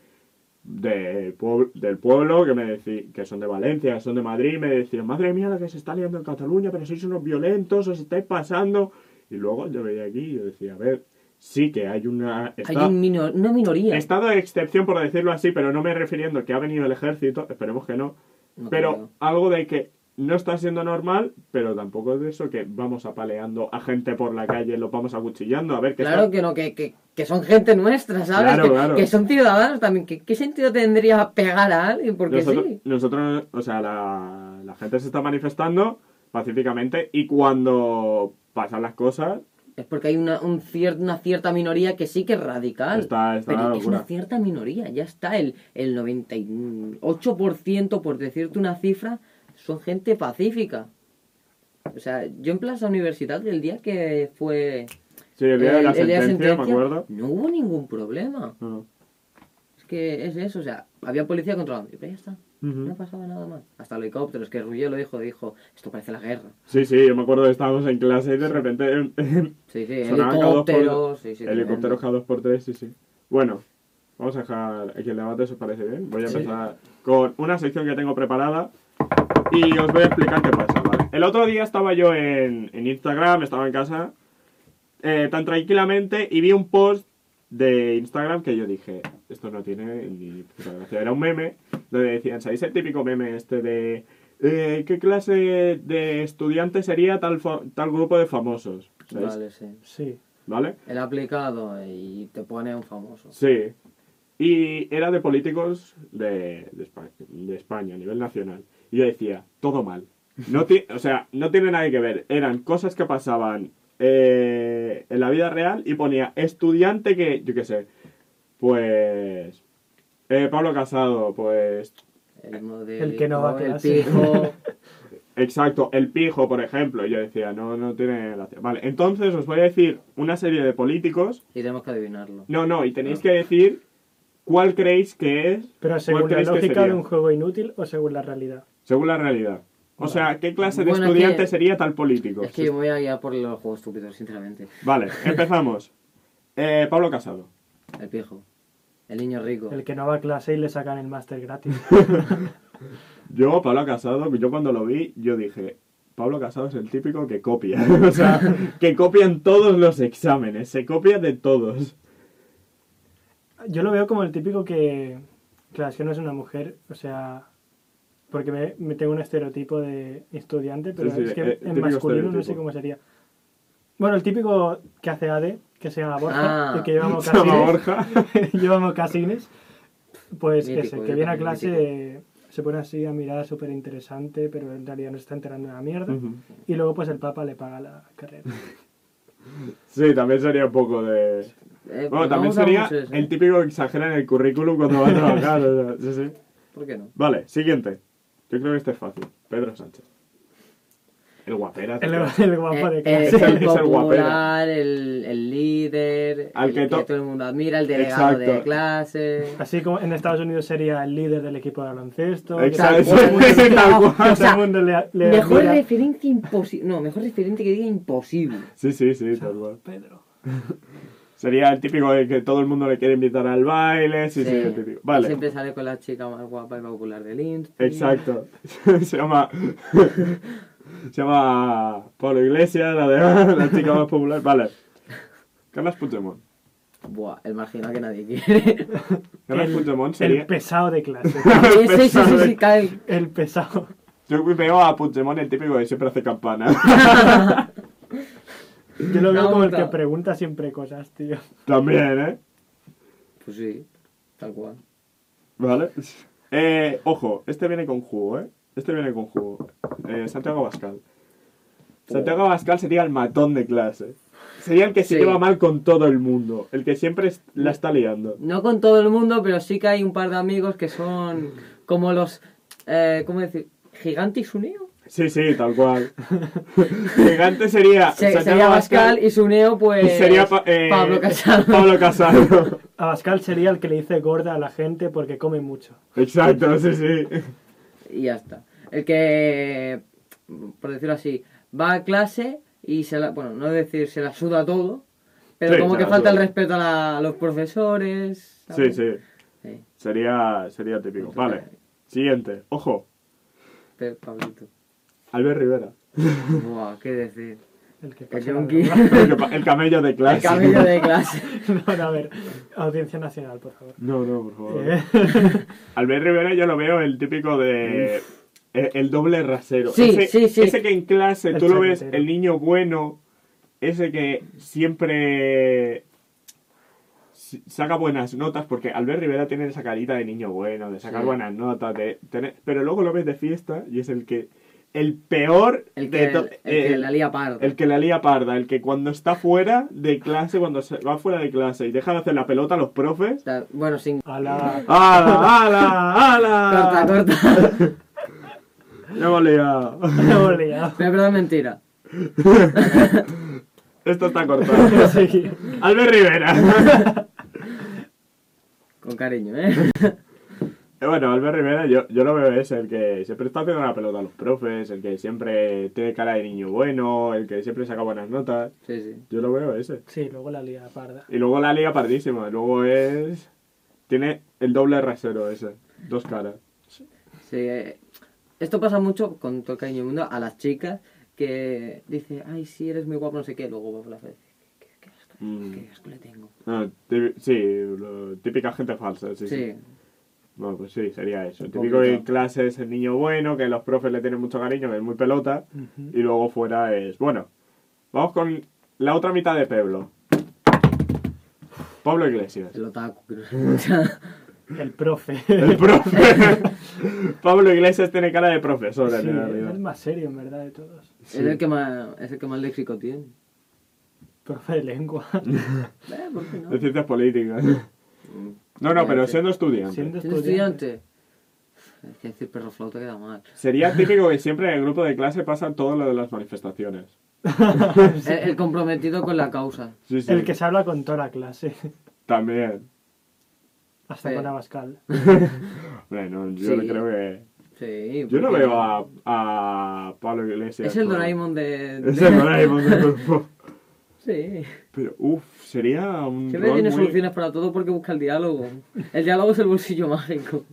de del pueblo que me decían que son de Valencia, que son de Madrid, me decían, madre mía, la que se está liando en Cataluña, pero sois unos violentos, os estáis pasando. Y luego yo veía aquí y yo decía, a ver, sí que hay una... Hay un una minoría. Estado de excepción, por decirlo así, pero no me refiriendo que ha venido el ejército, esperemos que no, No pero creo. algo de que no está siendo normal, pero tampoco es de eso que vamos apaleando a gente por la calle, los vamos acuchillando, a ver qué Claro está- que no, que, que, que son gente nuestra, ¿sabes? Claro, que, claro. que son ciudadanos también. ¿Qué, ¿Qué sentido tendría pegar a alguien? Porque nosotros, sí. nosotros, o sea, la, la gente se está manifestando pacíficamente y cuando pasan las cosas, es porque hay una, un cier- una cierta minoría que sí que es radical. Está- está pero es una cierta minoría, ya está. El, el 98%, por decirte una cifra, son gente pacífica. O sea, yo en Plaza Universidad, el día que fue Sí, el día de la el día de sentencia, me acuerdo. no hubo ningún problema. Es que es eso, o sea, había policía controlando, pero ya está. No pasaba nada más. Hasta helicópteros, que Ruggiero lo dijo, dijo, esto parece la guerra. Sí, sí, yo me acuerdo que estábamos en clase y de repente (laughs) Sí, sí, por- helicópteros, sí, sí. helicópteros tremendo. cada dos por tres, sí, sí. Bueno, vamos a dejar aquí el debate, os parece bien. Voy a Sí. empezar con una sección que tengo preparada y os voy a explicar qué pasa, ¿vale? El otro día estaba yo en, en Instagram, estaba en casa, eh, tan tranquilamente, y vi un post de Instagram que yo dije, esto no tiene ni gracia. Era un meme donde decían, ¿sabéis el típico meme este de eh, qué clase de estudiante sería tal, fa- tal grupo de famosos? ¿Sabéis? Vale, sí. Sí. ¿Vale? El aplicado y te pone un famoso. Sí. Y era de políticos de, de, España, de España, a nivel nacional. Y yo decía, todo mal. No ti- o sea, no tiene nada que ver. Eran cosas que pasaban eh, en la vida real y ponía estudiante que, yo qué sé, pues... eh, Pablo Casado, pues... El, modelo, El que no va a el pijo. (laughs) Exacto, el pijo, por ejemplo. Y yo decía, no, no tiene gracia. Vale, entonces os voy a decir una serie de políticos. y tenemos que adivinarlo. No, no, y tenéis que decir cuál creéis que es Pero según la lógica de un juego inútil o según la realidad. Según la realidad. O sea, ¿qué clase de Bueno, es estudiante que- sería tal político? Es que voy a guiar por los juegos estúpidos, sinceramente. Vale, empezamos. (laughs) Eh, Pablo Casado. El pijo. El niño rico. El que no va a clase y le sacan el máster gratis. (laughs) Yo, Pablo Casado, yo cuando lo vi, yo dije, Pablo Casado es el típico que copia. (laughs) o sea, que copia en todos los exámenes. Se copia de todos. Yo lo veo como el típico que. Claro, es que no es una mujer, o sea. Porque me, me tengo un estereotipo de estudiante, pero Sí, sí, es que eh, en masculino no sé cómo sería. Bueno, el típico que hace AD, que se llama Borja, Ah. el que lleva (laughs) Se llama mocasines. Borja. (laughs) lleva mocasines. Pues Mítico, ese, que viene a clase, mítico. eh, se pone así a mirar súper interesante, pero en realidad no se está enterando de la mierda. Y luego, pues el Papa le paga la carrera. (laughs) Sí, también sería un poco de... Eh, Bueno, también sería el típico que exagera en el currículum cuando va a trabajar. o sea, sí, sí. ¿Por qué no? Vale, siguiente. Yo creo que este es fácil. Pedro Sánchez. El guapera. El, (laughs) el guapo de Eh, clase. Es el- el es el popular, el, el líder, Al el que que, to- todo el mundo admira, el delegado de Exacto. clase. Así como en Estados Unidos sería el líder del equipo de baloncesto. Exacto, todo el mundo- O le, le Mejor admira. referencia imposible. No, mejor referente que diga imposible. Sí, sí, sí, tal cual. Pedro. (laughs) Sería el típico de que todo el mundo le quiere invitar al baile. Sí, sí, el típico. Vale. Siempre sale con la chica más guapa y popular del Insta. Exacto. (laughs) Se llama. (laughs) Se llama Pablo Iglesias, la de (laughs) la chica más popular. Vale. Carlos Puigdemont. Buah, el marginal que nadie quiere. Carlos El, Puigdemont el sería. pesado de clase. sí, sí, sí, sí, sí, cae. el pesado. Yo veo a Puigdemont el típico que siempre hace campana. Yo lo veo No, como el que pregunta siempre cosas, tío. También, ¿eh? Pues sí, tal cual. Vale. Eh, ojo, este viene con jugo, ¿eh? Este viene con jugo. Eh, Santiago Bascal. Santiago Bascal sería el matón de clase. Sería el que se Sí. lleva mal con todo el mundo. El que siempre la está liando. No con todo el mundo, pero sí que hay un par de amigos que son como los. Eh, ¿Cómo decir? Gigante y Suneo. Sí, sí, tal cual. (laughs) Gigante sería Se- sería Pascal y Suneo, y pues. sería pa- eh, Pablo Casado. (laughs) Pablo Casado. (laughs) Abascal sería el que le dice gorda a la gente porque come mucho. Exacto, sí, sí. Y ya está. El que, por decirlo así, va a clase y se la. Bueno, no decir se la suda todo, pero Sí, como que falta suda. el respeto a, la- a los profesores. Sí, ¿sabes? sí. Sí. Sería, sería típico. Vale. Siguiente. Ojo. Pablito. Albert Rivera. Buah, qué decir. El que El yonki. (laughs) El, el camello de El clase. camello de clase. (laughs) No, no, a ver. Audiencia nacional, por favor. No, no, por favor. Eh, (laughs) Albert Rivera yo lo veo el típico de... El, el doble rasero. Sí, ese, sí, sí. Ese que en clase El tú lo ves, el niño bueno, ese que siempre saca buenas notas, porque Albert Rivera tiene esa carita de niño bueno, de sacar Sí. buenas notas, de tener... pero luego lo ves de fiesta y es el que el peor El de que, to- el, que el- la lía parda. el que la lía parda, el que cuando está fuera de clase, cuando se va fuera de clase y deja de hacer la pelota a los profes. Bueno, sin... ¡Hala! ¡Hala, (laughs) hala, Corta, hala! corta. (laughs) Ya hemos liado. Me hemos liado. Es verdad, mentira. (laughs) Esto está cortado. Sí. Albert Rivera. Con cariño, ¿eh? Eh, Bueno, Albert Rivera, yo, yo lo veo ese, el que siempre está haciendo la pelota a los profes, el que siempre tiene cara de niño bueno, el que siempre saca buenas notas. Sí, sí. Yo lo veo ese. Sí, luego la lía parda. Y luego la liga pardísima, luego es... Tiene el doble rasero ese, dos caras. Sí, eh, esto pasa mucho, con todo el cariño del mundo, a las chicas que dice, ay, sí, eres muy guapo, no sé qué, luego va por la fe. ¿Qué, qué asco, Mm. qué asco le tengo. Ah, sí, lo- típica gente falsa, sí, sí. Sí, Bueno, pues sí, sería eso. Típico en clase es el niño bueno, que los profes le tienen mucho cariño, que es muy pelota, y luego fuera es... Bueno, vamos con la otra mitad de Pablo. Pablo Iglesias. el otaku. profe. El profe. (laughs) Pablo Iglesias tiene cara de profesor Sí, en es el más serio, en verdad, de todos. Es, el que más, es el que más léxico tiene. Profe de lengua. (laughs) Eh, ¿por qué no? De ciencias políticas. No, no, pero siendo estudiante. Siendo ¿Siendo estudiante. estudiante? Es que decir perro flauta queda mal. Sería (laughs) típico que siempre en el grupo de clase pasa todo lo de las manifestaciones. (laughs) El, el comprometido con la causa. Sí, sí. El que se habla con toda la clase. También. Hasta Sí. con Abascal. (laughs) Bueno, yo Sí. creo que... Sí. Yo no veo a, a Pablo Iglesias. Es el Doraemon de... Es el Doraemon del grupo. Sí. Pero, uff, sería un Siempre tiene muy- soluciones para todo porque busca el diálogo. El diálogo es el bolsillo mágico.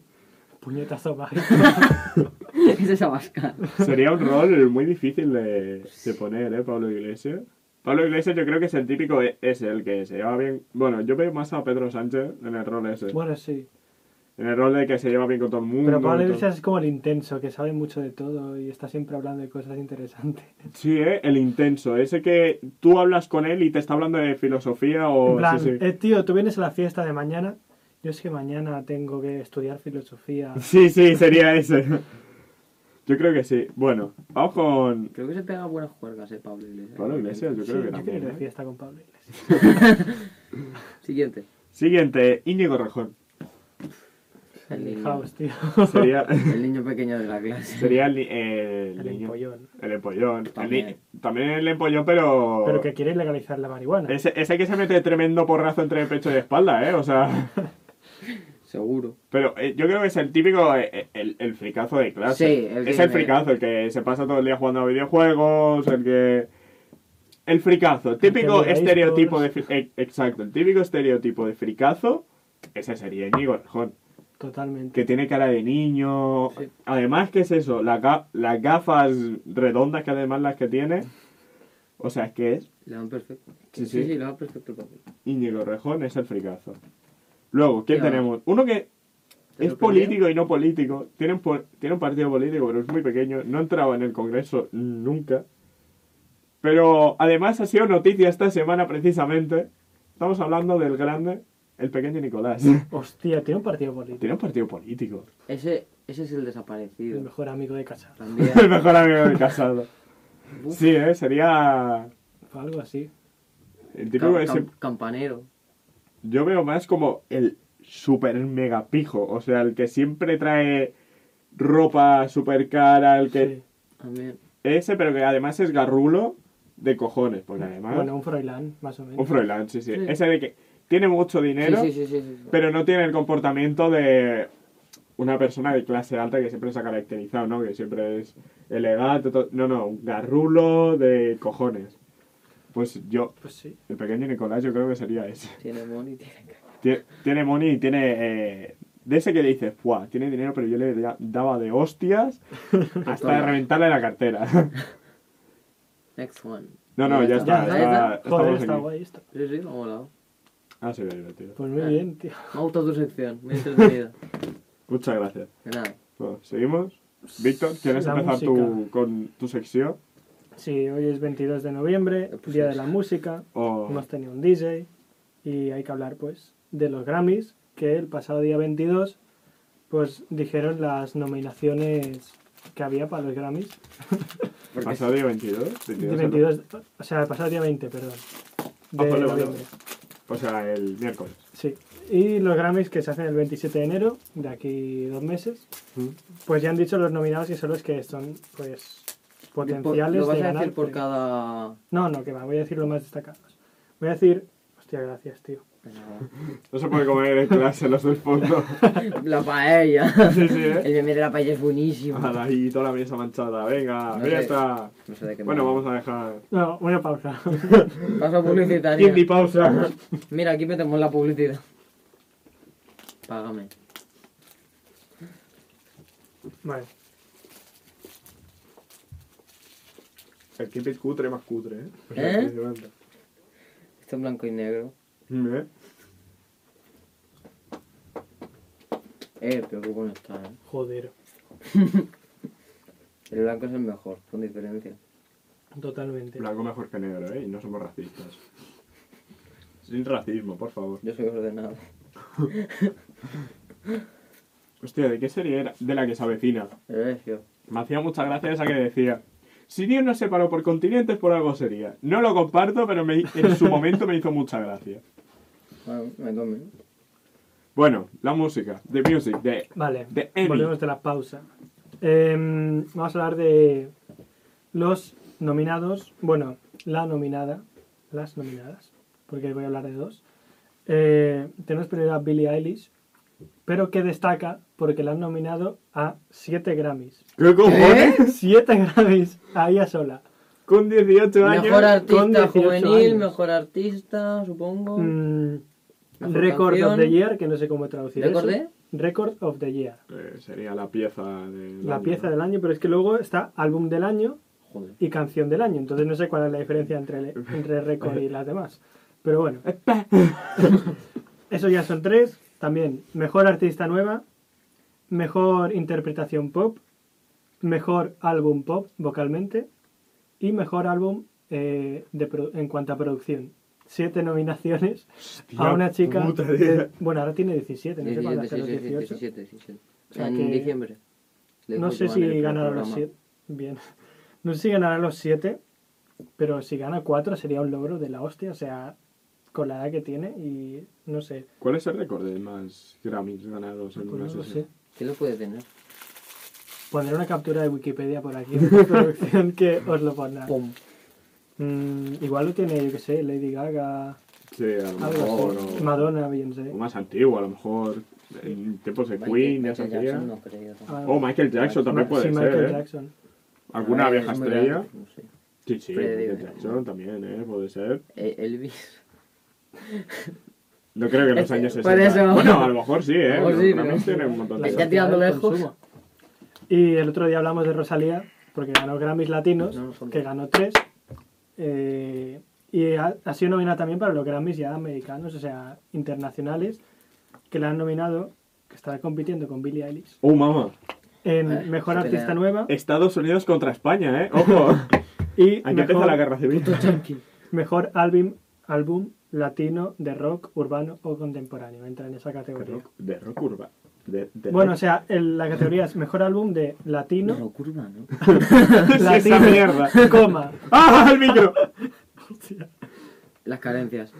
Puñetazo mágico. (laughs) Es Abascal. Sería un rol muy difícil de, de poner, ¿eh? Pablo Iglesias. Pablo Iglesias yo creo que es el típico e- ese, el que se lleva bien... Bueno, yo veo más a Pedro Sánchez en el rol ese. Bueno, sí. En el rol de que se lleva bien con todo el mundo. Pero Pablo. Iglesias es como el intenso, que sabe mucho de todo y está siempre hablando de cosas interesantes. (laughs) Sí, ¿eh? El intenso. Ese que tú hablas con él y te está hablando de filosofía o... en plan, sí, sí. eh, tío, tú vienes a la fiesta de mañana. Yo es que mañana tengo que estudiar filosofía. (laughs) Sí, sí, sería ese. Yo creo que sí. Bueno, vamos con... Creo que se pega buenas juergas, eh, Pablo Iglesias. Pablo Iglesias, yo Sí, creo que yo quiero ir también. de ¿eh? fiesta con Pablo Iglesias. (laughs) Siguiente. Siguiente, Íñigo Rejón. El El niño, house, tío. Sería, (laughs) el niño pequeño de la clase. sería el, el, El niño- empollón. El empollón. El También. ni- También el empollón, pero... Pero que quiere legalizar la marihuana. Ese, ese que se mete tremendo porrazo entre el pecho y espalda, ¿eh? O sea... (laughs) Seguro. Pero eh, yo creo que es el típico, eh, el, el fricazo de clase. Sí, el es el fricazo, el que se pasa todo el día jugando a videojuegos, el que... El fricazo, típico mira estereotipo de... eh, Exacto, el típico estereotipo de fricazo, ese sería Íñigo Rejón. Totalmente. Que tiene cara de niño. Sí. Además, ¿qué es eso? La ga- las gafas redondas que además las que tiene. O sea, es que es Le dan perfecto. Sí, Sí, sí. sí, le dan perfecto el papel. Íñigo Rejón, es el fricazo. Luego, ¿quién tenemos? Uno que ¿Te es político y no político. Tiene un, po- tiene un partido político, pero es muy pequeño. No ha entrado en el Congreso nunca. Pero además ha sido noticia esta semana precisamente. Estamos hablando del grande, el pequeño Nicolás. Hostia, tiene un partido político. tiene un partido político. Ese, ese es el El desaparecido. mejor amigo de casa. También. el mejor amigo de Casado. (laughs) Sí, ¿eh? Sería algo así. el típico cam- que se- cam- campanero. Yo veo más como el super mega pijo. O sea, el que siempre trae ropa super cara, el que... Sí. También. Ese, pero que además es garrulo de cojones, porque además... Bueno, un Froilán, más o menos. un Froilán, sí, sí, Sí. Ese de que tiene mucho dinero, Sí, sí, sí, sí, sí. pero no tiene el comportamiento de una persona de clase alta que siempre se ha caracterizado, ¿no? Que siempre es elegante, no, no, un garrulo de cojones. Pues yo, Pues sí. el pequeño Nicolás, yo creo que sería ese. Tiene money, tiene... Tie- Tiene money y tiene. eh, de ese que dices, ¡buah! Tiene dinero, pero yo le da- daba de hostias (laughs) hasta de reventarle la cartera. Next one. No, no, ya está. Está- está aquí. guay esto. Ah, sí, divertido. Pues muy Ah. bien, tío. Me ha gustado tu sección, muy entretenida. (laughs) Muchas gracias. De nada. Bueno, ¿seguimos? Víctor, ¿quieres La empezar tu, música. con tu sección? Sí, hoy es 22 de noviembre, Pues Día de la Música. O... Hemos tenido un DJ y hay que hablar, pues, de los Grammys, que el pasado día 22, pues, dijeron las nominaciones que había para los Grammys. (laughs) Porque ¿Pasado día 22? 22, 22, o sea, el pasado día 20, perdón. De Ah, vale, vale, noviembre. O sea, el miércoles. Sí. Y los Grammys que se hacen el 27 de enero, de aquí dos meses, Mm. pues ya han dicho los nominados y son los que son, pues, potenciales ¿Lo vas de a ganar. decir por cada...? No, no, que va, voy a decir los más destacados. Voy a decir... Hostia, gracias, tío. No se puede comer en clase los del fondo. (laughs) La paella. sí, sí, ¿eh? El meme de la paella es buenísimo. Ala, ahí toda la mesa manchada. Venga, No ya sé. está. No sé de qué Bueno, me- vamos a dejar. No, una pausa. (laughs) Paso publicitaria. Indie pausa. (laughs) Mira, aquí metemos la publicidad. Págame. vale. El keep it cutre más cutre, ¿eh? O ¿Eh? impresionante. Esto en blanco y negro. ¿Eh? Eh, pero qué bueno está, eh. Joder. (laughs) El blanco es el mejor, con diferencia. Totalmente. Blanco mejor que negro, ¿eh? Y no somos racistas. Sin racismo, por favor. Yo soy ordenado. (laughs) Hostia, ¿de qué serie era? De la que se avecina. Me hacía mucha gracia esa que decía. Si Dios nos separó por continentes, por algo sería. No lo comparto, pero me- en su momento me hizo mucha gracia. Bueno, come. Bueno, la música, The Music, de, Vale, de Emmy. volvemos de la pausa. Em, vamos a hablar de los nominados, bueno, la nominada, las nominadas, porque voy a hablar de dos. Eh, tenemos primero a Billie Eilish, pero que destaca porque la han nominado a 7 Grammys. ¿Qué cojones? 7 Grammys a ella sola. Con 18 años. Mejor con artista 18 juvenil, años. mejor artista, supongo. Mm, Record canción. of the Year, que no sé cómo traducir ¿Record eso. de? Record of the Year. Eh, sería la pieza de... La pieza del año, pero es que luego está álbum del año Joder. y canción del año. Entonces no sé cuál es la diferencia entre, (laughs) entre Record y las demás. Pero bueno, (laughs) eso ya son tres. También mejor artista nueva, mejor interpretación pop, mejor álbum pop vocalmente y mejor álbum eh, de en cuanto a producción. Siete nominaciones a una chica. puta, de- bueno, ahora tiene 17, no sé cuándo 17, hace los 18. 17, 17. O sea en que- diciembre. (laughs) No sé si ganará los programa. 7. Bien. No sé si ganará los 7, pero si gana 4 sería un logro de la hostia. O sea, con la edad que tiene y no sé. ¿Cuál es el récord de más Grammys ganados en Pues una sesión? sé. ¿Qué lo puede tener? Pondré una captura de Wikipedia por aquí, de (laughs) producción que os lo pondrá. Pum. Mm, igual lo tiene, yo que sé, Lady Gaga, Sí, a lo algo mejor. así. o- Madonna, bien sé. O más antiguo, a lo mejor. En tiempos de Michael- Queen, ya Michael sabía. Jackson no creo. Ah, O Michael Jackson también Ma- puede sí, ser, Michael ¿eh? Jackson. ¿Alguna Ah, vieja es estrella? grande, no sé. Sí, sí, Michael. Jackson también, ¿eh? Puede ser. Eh, Elvis. No creo que en los Es que, años por 60. eso- Bueno, a lo mejor sí, ¿eh? A lo mejor sí, pero- tienen un montón de sociedad tirando lejos. Y el otro día hablamos de Rosalía, porque ganó Grammys Latinos, No, no son que ganó tres. Eh, y ha, ha sido nominada también para los Grammys ya americanos, o sea, internacionales, que la han nominado, que está compitiendo con Billie Eilish, Oh, mamá. en Eh, Mejor Artista. Nueva Estados Unidos contra España, ¿eh? Ojo. (laughs) y Aquí empieza la mejor, guerra civil. mejor álbum, álbum latino de rock urbano o contemporáneo. Entra en esa De categoría. rock, de rock urba. De, de Bueno, o sea, el- la categoría es mejor álbum de latino, No, curva, ¿no? (laughs) Sí, esa latino, mierda. coma. (laughs) ¡Ah, el micro! Las carencias.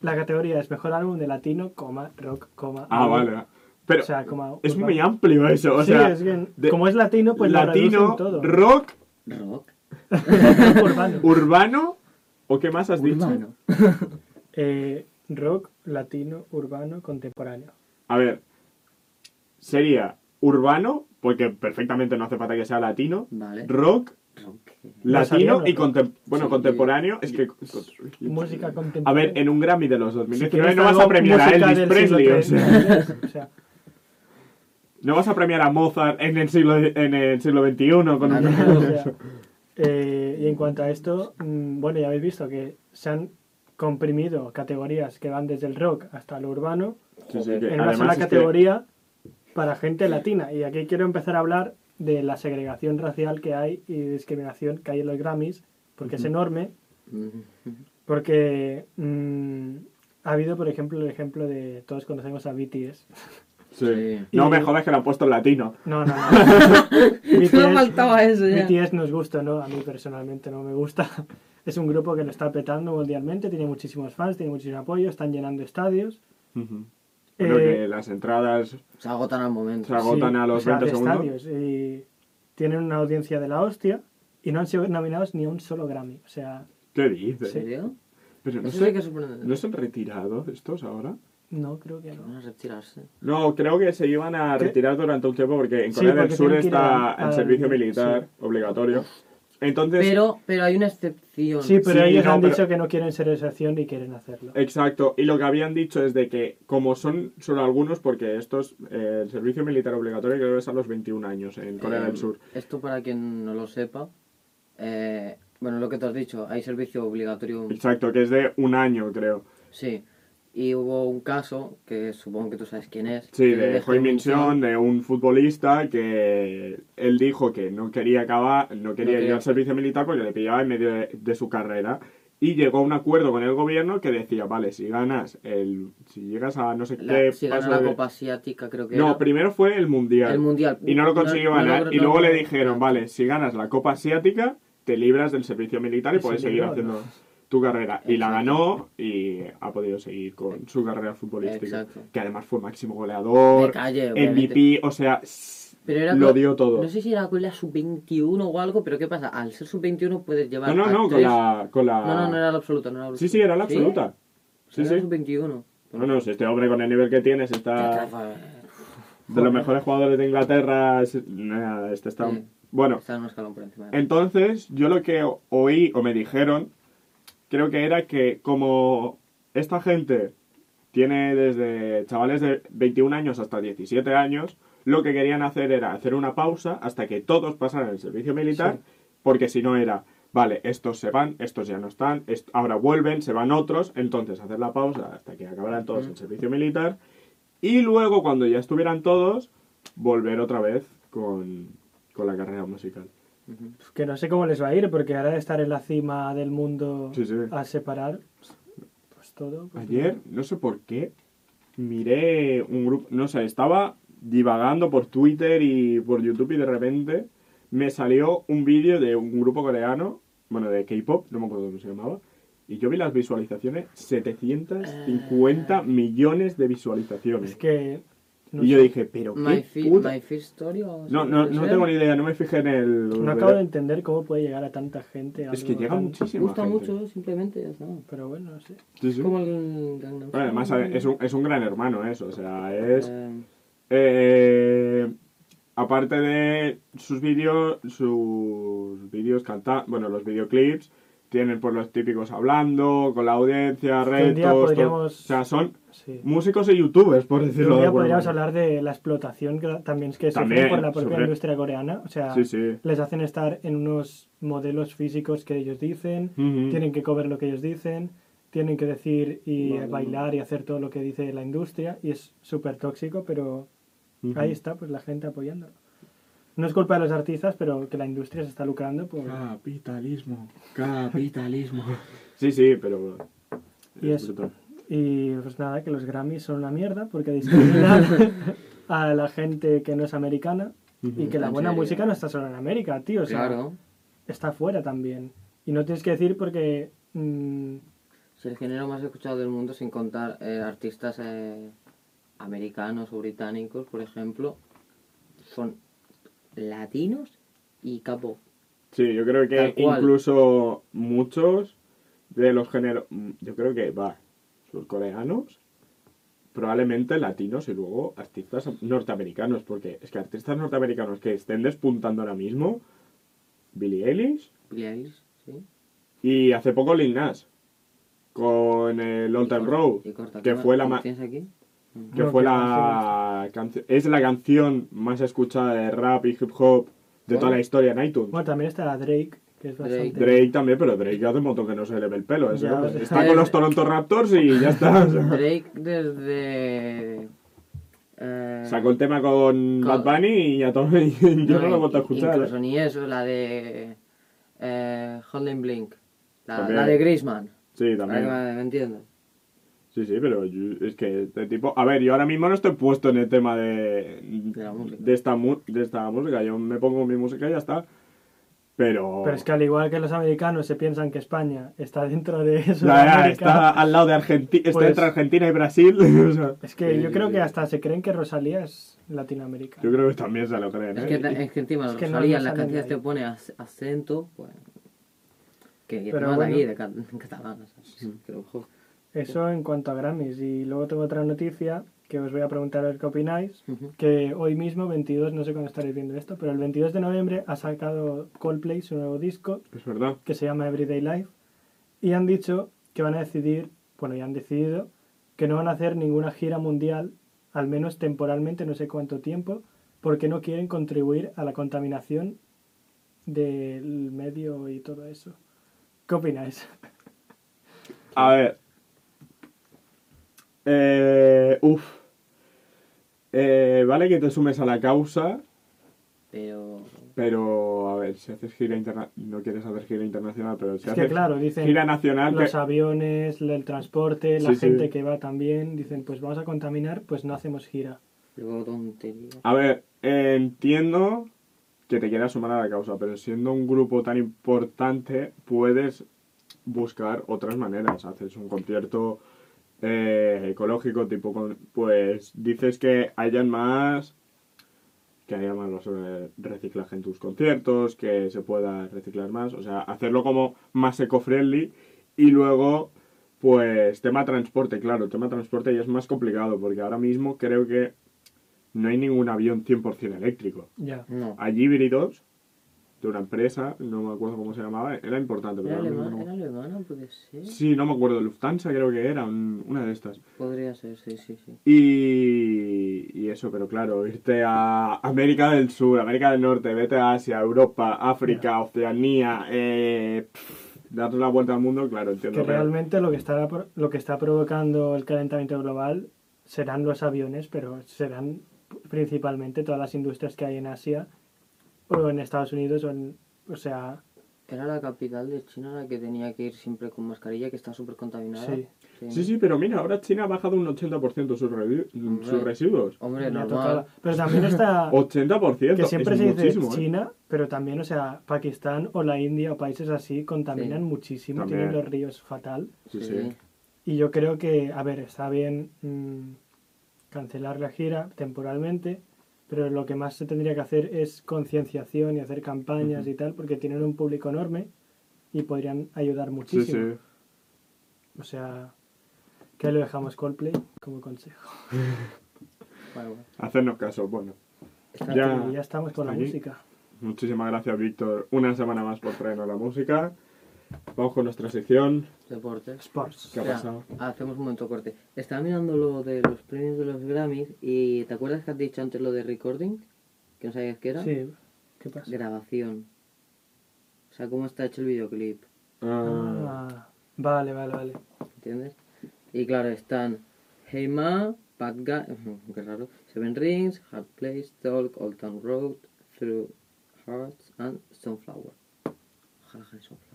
La categoría es mejor álbum de latino, coma, rock, coma. Ah, álbum. vale. Pero O sea, coma, es muy amplio eso, o sí, sea... es que de- como es latino, pues lo latino, reducen todo. rock, Rock. (laughs) urbano. urbano... ¿O qué más has dicho? Urbano. Eh, rock, latino, urbano, contemporáneo. A ver, sería urbano, porque perfectamente no hace falta que sea latino, Vale. rock, Rock. latino sabía, y bueno, Sí. contemporáneo. Es que. Música A contemporánea. ver, en un Grammy de los Si 2019 quieres no vas a premiar a Elvis Presley, siglo o sea, XIII, o sea, no vas a premiar a Mozart en el siglo, en el siglo XXI con un... no. o sea, eh, y en cuanto a esto, mm, bueno, ya habéis visto que se han comprimido categorías que van desde el rock hasta lo urbano Sí, sí, que en una sola categoría para gente latina. Y aquí quiero empezar a hablar de la segregación racial que hay y discriminación que hay en los Grammys, porque es enorme. Porque mm, ha habido, por ejemplo, el ejemplo de todos conocemos a BTS. Sí. No me jodas que lo han puesto en latino. No, no, no. (laughs) Solo faltaba eso ya. BTS nos gusta, ¿no? A mí personalmente no me gusta. (laughs) Es un grupo que lo está petando mundialmente, tiene muchísimos fans, tiene muchísimo apoyo, están llenando estadios. Ujú. Creo Eh, que las entradas Se agotan al momento. Se agotan Sí, a los o sea, 20 de segundos. y tienen una audiencia de la hostia y no han sido nominados ni a un solo Grammy. O sea, ¿Qué ¿En dices? serio? Pero no se, sí. ¿no se han retirado estos ahora? no creo que no. Van a retirarse. No, creo que se iban a ¿Qué? retirar durante un tiempo porque en Sí, Corea del Sur está el servicio sí. militar obligatorio. Entonces, Pero, pero hay una excepción. Sí, pero Sí, ellos no, han pero- dicho que no quieren ser excepción y quieren hacerlo. exacto. Y lo que habían dicho es de que, como son solo algunos, porque estos, eh, el servicio militar obligatorio creo que es a los 21 años en Corea Eh, del Sur. Esto para quien no lo sepa. eh, bueno, lo que te has dicho, hay servicio obligatorio. Exacto, que es de un año, creo. Sí. Y hubo un caso, que supongo que tú sabes quién es. Sí, de Hoi Min de un futbolista que él dijo que no quería acabar, no quería ir quería. al servicio militar porque le pillaba en medio de, de su carrera. Y llegó a un acuerdo con el gobierno que decía, vale, si ganas el, si llegas a no sé La, qué si paso la de- Copa Asiática, creo que No, era. primero fue el mundial. El Mundial. Y no lo consiguió No- no ganar. y luego no- le dijeron, vale, si ganas la Copa Asiática, te libras del servicio militar y puedes se seguir haciendo ¿no? Tu carrera. Y la ganó y ha podido seguir con su carrera futbolística. Exacto. Que además fue máximo goleador, calle. MVP, o sea, Pero era lo con- dio todo. No sé si era con la sub-21 o algo, pero ¿qué pasa? Al ser sub-21 puedes llevar. No, no, no, con la, con la... No, no, no era la absoluta. No era la Sí, sí, era la ¿Sí? absoluta. Sí, sí. la sub-21. No, no, si este hombre con el nivel que tienes está de los mejores jugadores de Inglaterra. Este está... Sí. Bueno, Está en un escalón por encima. Entonces, yo lo que oí o me dijeron, creo que era que como esta gente tiene desde chavales de 21 años hasta 17 años, lo que querían hacer era hacer una pausa hasta que todos pasaran el servicio militar, porque si no era, vale, estos se van, estos ya no están, est- ahora vuelven, se van otros, entonces hacer la pausa hasta que acabaran todos el servicio militar, y luego cuando ya estuvieran todos, volver otra vez con, con la carrera musical. Pues que no sé cómo les va a ir, porque ahora de estar en la cima del mundo Sí, sí. a separar, pues todo. pues, Ayer, no sé por qué, miré un grupo, no sé, estaba divagando por Twitter y por YouTube y de repente me salió un vídeo de un grupo coreano, bueno, de K-pop, no me acuerdo cómo se llamaba, y yo vi las visualizaciones, 750 millones de visualizaciones. Es que. No y yo dije, pero My, qué Fi- puta... My Story o No, no, no tengo ni idea, no me fijé en el... No acabo de entender cómo puede llegar a tanta gente. Es que llega tan- muchísima Gusta gente. mucho, simplemente ya está. Pero bueno, no sé. Sí, sí. Como el Gangnam Bueno, además es un, es un gran hermano eso, o sea, es... Eh, Eh, aparte de sus vídeos, sus vídeos cantando, bueno, los videoclips, tienen por los típicos hablando, con la audiencia, retos, o sea, son Sí. músicos y youtubers, por decirlo Un de día alguna podríamos manera. hablar de la explotación que también es que También, por la propia industria coreana. O sea, Sí, sí. les hacen estar en unos modelos físicos que ellos dicen, tienen que comer lo que ellos dicen, tienen que decir y Vale. bailar y hacer todo lo que dice la industria y es súper tóxico, pero ahí está, pues la gente apoyando. No es culpa de los artistas, pero que la industria se está lucrando por... Capitalismo, capitalismo. (laughs) sí, sí, pero... Y es eso. brutal. Y pues nada, que los Grammys son una mierda porque discriminan (laughs) a la gente que no es americana y que la ¿En buena serio? música no está solo en América, tío. O sea, claro. está afuera también. Y no tienes que decir porque... mm, Es el género más escuchado del mundo sin contar eh, artistas eh, americanos o británicos, por ejemplo, son latinos y capo. Sí, yo creo que incluso muchos de los géneros, yo creo que va, los coreanos, probablemente latinos y luego artistas norteamericanos, porque es que artistas norteamericanos que estén despuntando ahora mismo, Billie Eilish Billie Eilish, sí. y hace poco Lil Nas con el Old Time Road, que ¿qué fue más la aquí? Que No, fue que la canción, es la canción más escuchada de rap y hip hop de toda la historia en iTunes. Bueno, también está Drake, que es Drake. bastante... Drake también, pero Drake hace un montón que no se le ve el pelo. ese Ya, Está con los (laughs) Toronto Raptors y ya está. Drake desde... eh, Sacó el tema con Con- Bad Bunny y ya todo. (laughs) y yo no lo he vuelto a escuchar. Incluso ¿eh? ni eso, la de... Eh, Blink. La, la de Griezmann. Sí, Para que también. me, me. Sí, sí, pero yo- es que este tipo... A ver, yo ahora mismo no estoy puesto en el tema de, De la música. de, esta, mu- de esta música. Yo me pongo mi música y ya está. Pero... Pero es que al igual que los americanos se piensan que España está dentro de eso, está al lado de Argentina, está Pues- entre Argentina y Brasil. (laughs) o sea, es que yo eh, creo que hasta se creen que Rosalía es Latinoamérica. Yo creo que también se lo creen, Es ¿eh? que, Y- es que encima Es que Rosalía no en las de canciones te pone ac- acento, pues. Que Pero Pero bueno. aquí de ca- catalán, o sea, (laughs) que lo mejor. Eso en cuanto a Grammys. Y luego tengo otra noticia que os voy a preguntar a ver qué opináis. Que hoy mismo, 22, no sé cuándo estaréis viendo esto, pero el 22 de noviembre ha sacado Coldplay su nuevo disco Es verdad. que se llama Everyday Life. Y han dicho que van a decidir, bueno, ya han decidido, que no van a hacer ninguna gira mundial, al menos temporalmente, no sé cuánto tiempo, porque no quieren contribuir a la contaminación del medio y todo eso. ¿Qué opináis? A ver. Eh, uf. Eh, vale que te sumes a la causa, Pero. pero a ver, si haces gira internacional, no quieres hacer gira internacional, pero si Es que haces claro, dicen gira nacional, los que- aviones, el transporte, la Sí, sí. gente que va también, dicen pues vamos a contaminar, pues no hacemos gira. Luego tonterías. a ver, eh, entiendo que te quieras sumar a la causa, pero siendo un grupo tan importante, puedes buscar otras maneras. Haces un concierto eh, ecológico, tipo, con, pues dices que hayan más, que haya más basura- reciclaje en tus conciertos, que se pueda reciclar más, o sea, hacerlo como más eco-friendly y luego, pues, tema transporte, claro, tema transporte ya es más complicado, porque ahora mismo creo que no hay ningún avión 100% eléctrico. Ya. No. Hay híbridos de una empresa, no me acuerdo cómo se llamaba, era importante, pero ¿Era, alemana? no. ¿Era alemana? Puede ser. Sí, no me acuerdo, Lufthansa creo que era, un- una de estas. Podría ser, sí, sí, sí. Y, y eso, pero claro, irte a América del Sur, América del Norte, vete a Asia, Europa, África, Oceanía, eh, pff, darte la vuelta al mundo, claro, entiendo. Que realmente lo que está lo que está provocando el calentamiento global serán los aviones, pero serán principalmente todas las industrias que hay en Asia o en Estados Unidos o en, o sea, Era la capital de China la que tenía que ir siempre con mascarilla, que está súper contaminada. Sí. Sí, sí, pero mira, ahora China ha bajado un 80% sus, Hombre. sus residuos. Hombre, ya normal. Pero también está (laughs) 80%, que siempre es se dice ¿eh? China, pero también, o sea, Pakistán o la India o países así contaminan Sí. muchísimo, También. tienen los ríos fatal. Sí, Sí. sí. Y yo creo que, a ver, está bien mm, cancelar la gira temporalmente, pero lo que más se tendría que hacer es concienciación y hacer campañas y tal, porque tienen un público enorme y podrían ayudar Sí, muchísimo. sí. O sea, que lo dejamos Coldplay como consejo. (laughs) Bueno, bueno. Hacernos caso, bueno. Ya. Ya estamos con la música. Muchísimas gracias, Víctor. Una semana más por traernos la música. Vamos con nuestra sección. Deportes. Sports. ¿Qué ha Espera, pasado? Hacemos un momento corte. Estaba mirando lo de los premios de los Grammys y ¿te acuerdas que has dicho antes lo de recording? Que no sabías qué era. Sí, ¿qué pasa? Grabación. O sea, cómo está hecho el videoclip. Ah, Ah, vale, vale, vale. ¿Entiendes? Y claro, están Hey Ma, Bad Guy, (laughs) qué raro, Seven Rings, Hard Place, Talk, Old Town Road, Through Hearts and Sunflower. Ojalá gane Sunflower.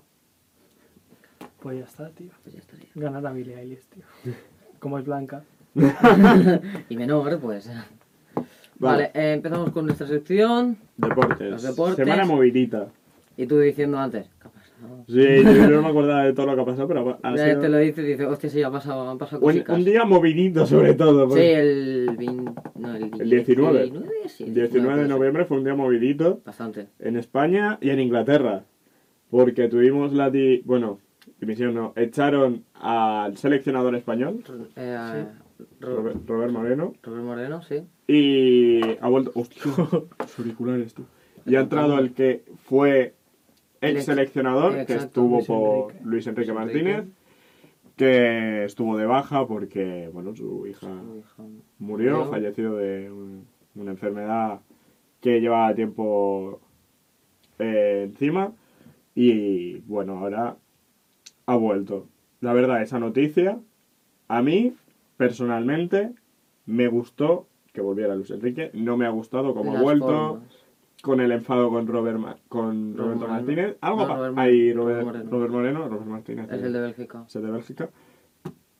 Pues ya está, tío. Pues ya estaría. Ganar a Billie Eilish, tío. (laughs) Como es blanca. (laughs) Y menor, pues. Vale. Vale, eh, empezamos con nuestra sección. deportes. Los deportes. Semana movidita. Y tú diciendo antes, ¿qué ha pasado? Sí, yo, no me acordaba de todo lo que ha pasado, pero ha Ya sido te lo dice y dice, hostia, sí, ha pasado, han pasado un, cositas. un día movidito sobre todo. Sí, porque el, 20 no, el, El 19. 19, sí, el 19 de noviembre fue un día movidito Bastante. en España y en Inglaterra. Porque tuvimos la... di- bueno, dimisión no, echaron al seleccionador español, Eh, Ro- Robert, Robert Moreno, Robert Moreno, sí. y ha vuelto... ¡Hostia! Los auriculares, tú. Y ha entrado el que fue el ex- seleccionador, que exacto, estuvo Luis por Enrique. Luis Enrique Luis Enrique. Martínez, que estuvo de baja porque, bueno, su hija Su hija. murió, Murió. falleció de un- una enfermedad que llevaba tiempo eh, encima y bueno, ahora ha vuelto. La verdad, esa noticia a mí personalmente me gustó que volviera Luis Enrique, no me ha gustado cómo ha vuelto, formas. con el enfado con Robert Ma- con Robert Roberto Moreno. Martínez, algo No, pa- Robert ahí Robert Robert, Moreno. Robert Moreno, Robert Martínez Es el de Bélgica. es el de Bélgica.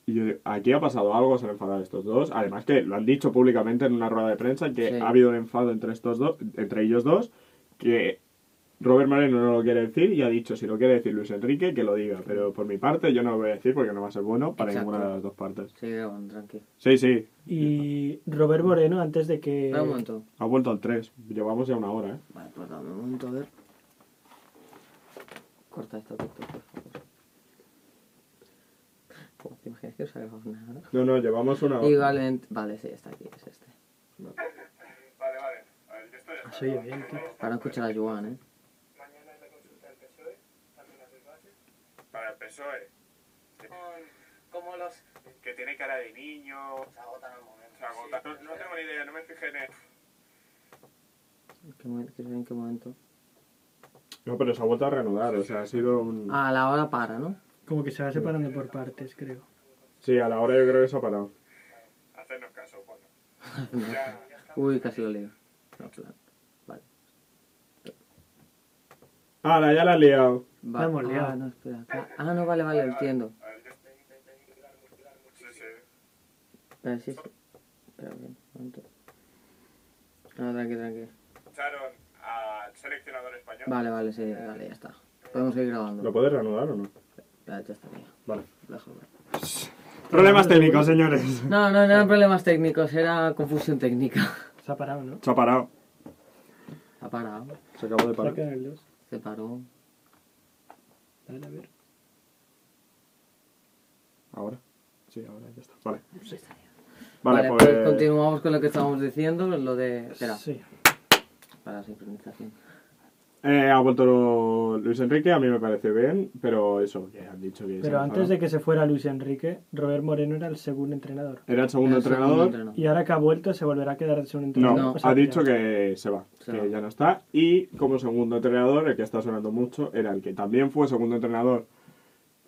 Y yo digo, aquí ha pasado algo, se han enfadado estos dos. Además que lo han dicho públicamente en una rueda de prensa que Sí. ha habido un enfado entre estos dos, entre ellos dos, que Robert Moreno no lo quiere decir y ha dicho si lo quiere decir Luis Enrique que lo diga. Pero por mi parte yo no lo voy a decir porque no va a ser bueno para Exacto. ninguna de las dos partes. Sigue con tranqui. Sí, sí, Y Robert Moreno, antes de que... Un momento. ha vuelto al 3. Llevamos ya una hora, ¿eh? Vale, pues dame un momento a ver. Corta esto, corta, por favor. ¿Te imaginas que no se ha nada? No, no, llevamos una hora. Igualmente. Vale, sí, está aquí, es este. Vale, vale. A ver, yo estoy... Ah, se oye bien, tío. Para no escuchar a Joan, ¿eh? El PSOE. Como los... Que tiene cara de niño. Se agotan al momento. Se agota. No, no tengo ni idea, no me fijé en él. ¿Qué momento? ¿Qué en qué momento? No, pero se ha vuelto a reanudar, o sea, ha sido un... A la hora para, ¿no? Como que se va separando por partes, creo. Sí, a la hora yo creo que se ha parado. Hacernos caso, bueno. (laughs) Uy, casi lo leo. No, claro. Vale. ¡Hala, ya la has liado! Va- La hemos liado. Ah, no, espera. Ah, no, vale, vale, entiendo. Sí, sí. Espera, sí, sí. Espera, bien, un momento. No, tranqui, tranqui. Echaron al seleccionador español. Vale, vale, sí, vale, ya está. Podemos seguir grabando. ¿Lo puedes reanudar o no? Ya, ya estaría. Vale. Déjalo. Problemas técnicos, señores. No, no, no eran problemas técnicos, era confusión técnica. Se ha parado, ¿no? Se ha parado. Ha parado, Se acabó de Se ha parar. Quedado el 2. se paró. Dale, a ver. Ahora. Sí, ahora ya está. Vale. Vale, Vale, pues... pues continuamos con lo que estábamos diciendo, lo de... Espera, Sí. para la sincronización. Eh, ha vuelto Luis Enrique, a mí me parece bien, pero eso, que han dicho que... se Pero antes de que se fuera Luis Enrique, Robert Moreno era el segundo entrenador. Era el segundo El segundo entrenador. entrenador. Y ahora que ha vuelto, se volverá a quedar de segundo entrenador. No. O sea, ha dicho ya- que se va, Se que va. ya no está. Y como segundo entrenador, el que está sonando mucho, era el que también fue segundo entrenador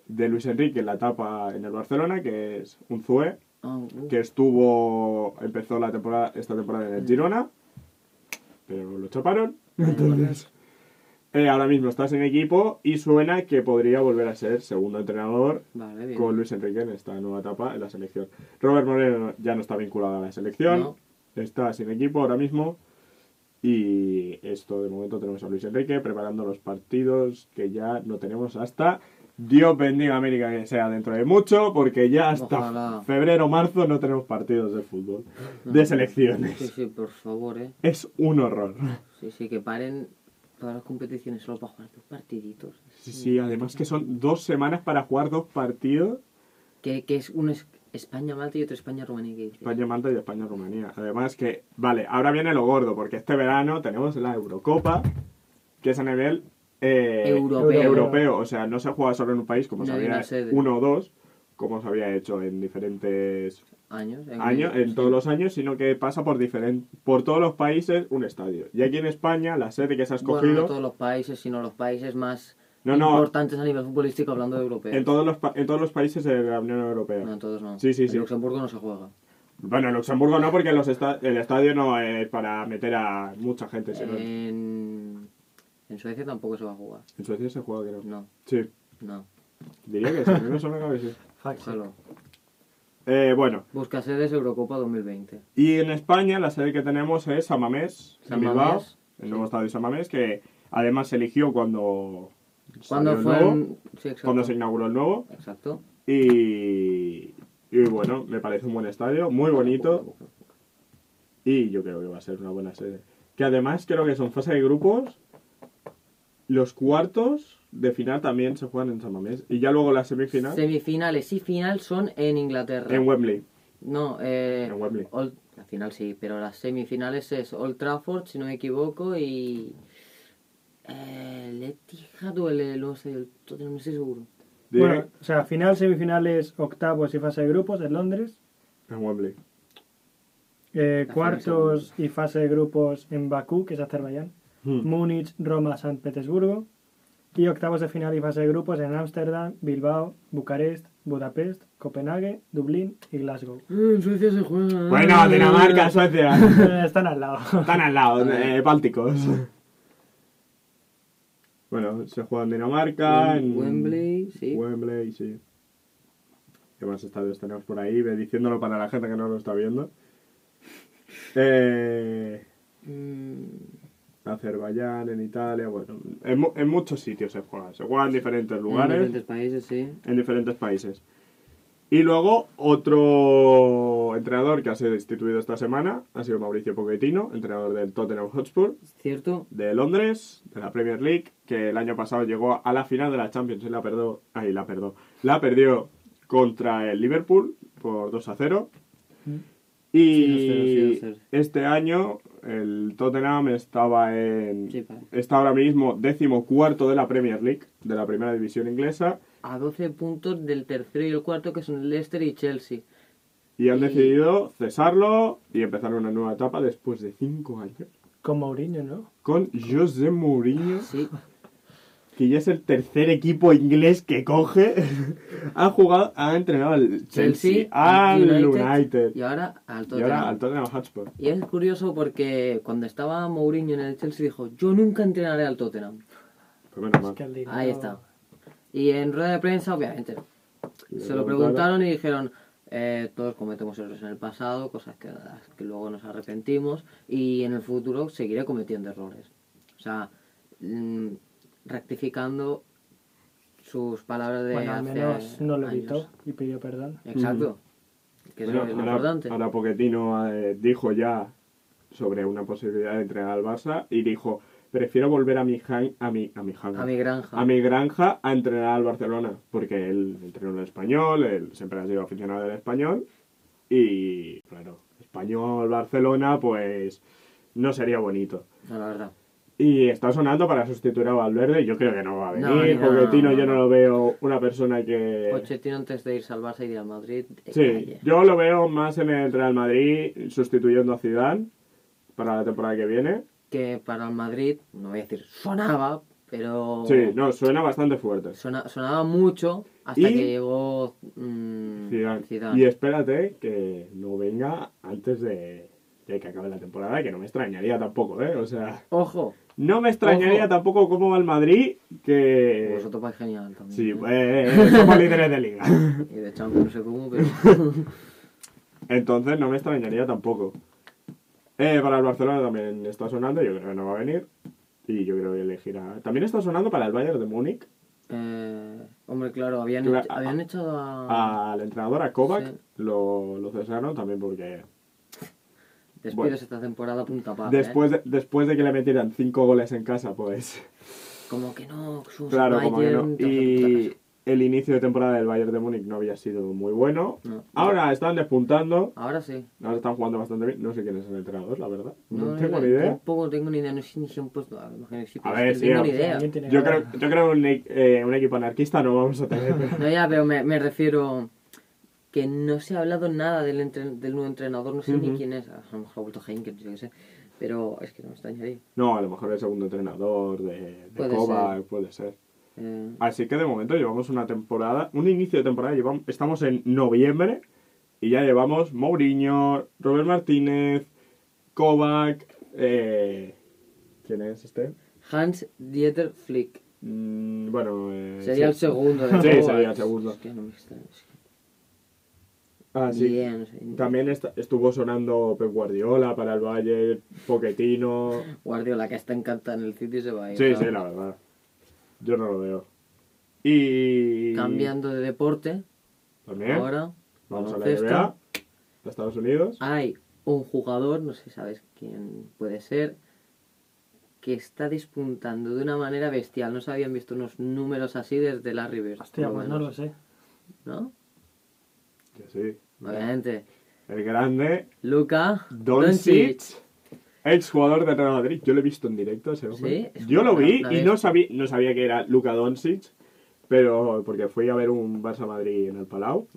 de Luis Enrique en la etapa en el Barcelona, que es un Zue, Ah, uh, que estuvo, empezó la temporada, esta temporada en el Girona, pero lo chaparon. Entonces, eh, ahora mismo está sin equipo y suena que podría volver a ser segundo entrenador Vale, con Luis Enrique en esta nueva etapa en la selección. Robert Moreno ya no está vinculado a la selección, No. está sin equipo ahora mismo. Y esto de momento tenemos a Luis Enrique preparando los partidos que ya no tenemos hasta Dios bendiga América que sea dentro de mucho, porque ya hasta Ojalá. febrero marzo no tenemos partidos de fútbol, de Sí, selecciones. sí, por favor, eh. Es un horror. Sí, sí, que paren todas las competiciones solo para jugar dos partiditos. Sí, sí, además que son dos semanas para jugar dos partidos. Que, que es uno es España-Malta y otro España-Rumanía. España-Malta y España-Rumanía. Además que, vale, ahora viene lo gordo, porque este verano tenemos la Eurocopa, que es a nivel eh, Europeo. europeo. O sea, no se juega solo en un país, como No se había uno o dos, como se había hecho en diferentes Años. en- años, en todos los años, sino que pasa por diferen- por todos los países un estadio. Y aquí en España, la sede que se ha Bueno, escogido, no todos los países, sino los países más No, no. importantes a nivel futbolístico hablando de europeos. en todos los en todos los países de la Unión Europea. No, en todos no. Sí, sí, en sí. Luxemburgo no se juega. Bueno, en Luxemburgo no, porque los esta- el estadio no es para meter a mucha gente. sino-. En... en Suecia tampoco se va a jugar. En Suecia se juega, creo. No, Sí, no. diría que sí. A mí me suena que sí. Cógelo. Eh, bueno, Busca sedes Eurocopa 2020. y en España la sede que tenemos es Samamés, en San Bilbao, Mamés, el sí. nuevo estadio Samamés, que además se eligió cuando, ¿Cuándo salió el fue? nuevo, en- Sí, exacto. cuando se inauguró el nuevo. Exacto. Y, y bueno, me parece un buen estadio, muy bonito, y yo creo que va a ser una buena sede. Que además creo que son fase de grupos, los cuartos de final también se juegan en San Mamés, y ya luego la semifinal Semifinales y final son en Inglaterra. en Wembley. No, eh, En Wembley. Old- la final sí, pero las semifinales es Old Trafford, si no me equivoco, y... Eh, el Etihad o el, no sé, el Tottenham, no estoy seguro. Bueno, o sea, final, semifinales, octavos y fase de grupos en Londres. en Wembley. Eh, cuartos y fase de grupos en Bakú, que es Azerbaiyán. Hmm. Múnich, Roma, San Petersburgo. Y octavos de final y fase de grupos en Ámsterdam, Bilbao, Bucarest, Budapest, Copenhague, Dublín y Glasgow. En Suecia se juega... Bueno, Dinamarca, Suecia. Eh, (laughs) Están al lado. Están al lado, eh, bálticos. Bueno, se juega en Dinamarca, En en Wembley, sí. Wembley, sí. que más estadios tenemos por ahí, ve diciéndolo para la gente que no lo está viendo. Eh, Mm, Azerbaiyán, en Italia, bueno, en, mu- en muchos sitios se juega. Se juega en diferentes en lugares, diferentes países, sí. en diferentes países. Y luego otro entrenador que ha sido destituido esta semana ha sido Mauricio Pochettino, entrenador del Tottenham Hotspur ¿Cierto? de Londres, de la Premier League, que el año pasado llegó a la final de la Champions y la perdió, ahí la perdió, la perdió contra el Liverpool por 2 a 0. Y 2-0, 0-0. este año el Tottenham estaba en Sí, está ahora mismo décimo cuarto de la Premier League, de la primera división inglesa, A 12 puntos del tercero y el cuarto, que son Leicester y Chelsea. y han Y- decidido cesarlo y empezar una nueva etapa después de cinco años Con Mourinho, ¿no? con José Mourinho. Sí. Que ya es el tercer equipo inglés que coge. (laughs) ha jugado, ha entrenado al Chelsea, Chelsea, al United, United, Y ahora al y Tottenham. ahora al Tottenham Hotspur. Y es curioso porque cuando estaba Mourinho en el Chelsea dijo, yo nunca entrenaré al Tottenham. Pues menos Es mal. que el dinero- Ahí está. Y en rueda de prensa, obviamente, se lo preguntaron y dijeron, eh, todos cometemos errores en el pasado, cosas que, que luego nos arrepentimos, y en el futuro seguiré cometiendo errores. O sea, mm, rectificando sus palabras de Bueno, al hace menos no lo años. evitó y pidió perdón. Exacto. Que Bueno, es lo ahora, importante. ahora Pochettino eh, dijo ya sobre una posibilidad de entrenar al Barça y dijo, prefiero volver a mi, a mi, a mi, a mi granja. a mi granja a entrenar al Barcelona, porque él entrenó en el español, él siempre ha sido aficionado del español y, claro, español, Barcelona, pues no sería bonito. No, la verdad. Y está sonando para sustituir a Valverde. Yo creo que no va a No, venir. no, Pochettino no, yo no. no lo veo una persona que... Pochettino antes de irse al Barça iría al Madrid. Sí, calle. yo lo veo más en el Real Madrid sustituyendo a Zidane para la temporada que viene. Que para el Madrid, no voy a decir sonaba, pero Sí, no, suena bastante fuerte. sona- sonaba mucho hasta Y- que llegó mm, Zidane. Zidane. Y espérate que no venga antes de, de que acabe la temporada, que no me extrañaría tampoco, ¿eh? O sea, Ojo, no me extrañaría Ojo. tampoco cómo va el Madrid, que... vosotros vais genial también. Sí, ¿eh? eh, somos líderes de liga. (laughs) Y de Champions no sé cómo, pero (laughs) Entonces no me extrañaría tampoco. Eh, para el Barcelona también está sonando, yo creo que no va a venir. Y yo creo que elegirá. También está sonando para el Bayern de Múnich, eh, hombre, claro, habían, Claro, hecho- a- habían echado a, al entrenador, a Kovac, Sí. lo, lo cesaron también porque despidos bueno. esta temporada punta pala. después de, después de que le metieran cinco goles en casa, pues Como que no, somos claro, Bayern, como que no. a Y el inicio de temporada del Bayern de Múnich no había sido muy bueno. No. Ahora están despuntando, Ahora sí. ahora están jugando bastante bien. No sé quién es el entrenador, la verdad. No, No, tengo ni idea. Tampoco tengo ni idea, no sé ni si han puesto. A, sí, A ver, sí, no tengo a- ni idea. Yo creo, yo creo un, eh, un equipo anarquista no vamos a tener. (laughs) No, ya, pero me, me refiero que no se ha hablado nada del, entre- del nuevo entrenador, no sé ni quién es. A lo mejor ha vuelto Heineken, yo qué sé. Pero es que no me extrañaría. No, a lo mejor el segundo entrenador de, de Puede Kovac, ser. puede ser. Eh, Así que de momento llevamos una temporada, un inicio de temporada, llevamos, estamos en noviembre y ya llevamos Mourinho, Robert Martínez, Kovac, eh, ¿quién es este? Hans Dieter Flick. Mm, bueno, eh, Sería el segundo de Sí, sería el segundo. Es que no me extraña. es que Ah, sí. idea, no sé. También estuvo sonando Pep Guardiola para el Bayern, Pochettino. Guardiola, que está encantada en el City, se va a ir. Sí, sí, la verdad. Yo no lo veo. Y. Cambiando de deporte, También. ahora, Vamos a la. NBA. de Estados Unidos. hay un jugador, no sé si sabes quién puede ser, que está despuntando de una manera bestial. No se habían visto unos números así desde Larry Bird. Hostia, pues no lo sé. ¿No? Que sí. Obviamente. El grande Luca Doncic. Ex jugador de Real Madrid. Yo lo he visto en directo ese hombre. Sí, Yo lo vi y no sabía, no sabía que era Luka Doncic. Pero porque fui a ver un Barça Madrid en el Palau.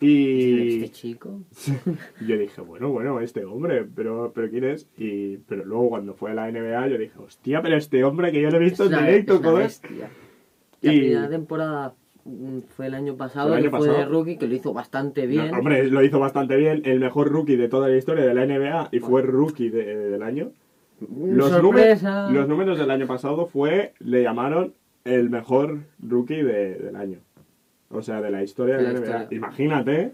Y Este chico. (laughs) yo dije, bueno, bueno, este hombre, pero, pero ¿quién es? Y, pero luego cuando fue a la NBA yo dije, hostia, pero este hombre que yo lo he visto Es en una- directo, es una bestia. La Y- primera temporada fue el año pasado, Fue el que fue de rookie, que lo hizo bastante bien. No, hombre, lo hizo bastante bien, el mejor rookie de toda la historia de la NBA y fue rookie de- del año. Mm, Los, Sorpresa. números, los números del año pasado fue, le llamaron el mejor rookie de- del año. O sea, de la historia De la NBA. Imagínate.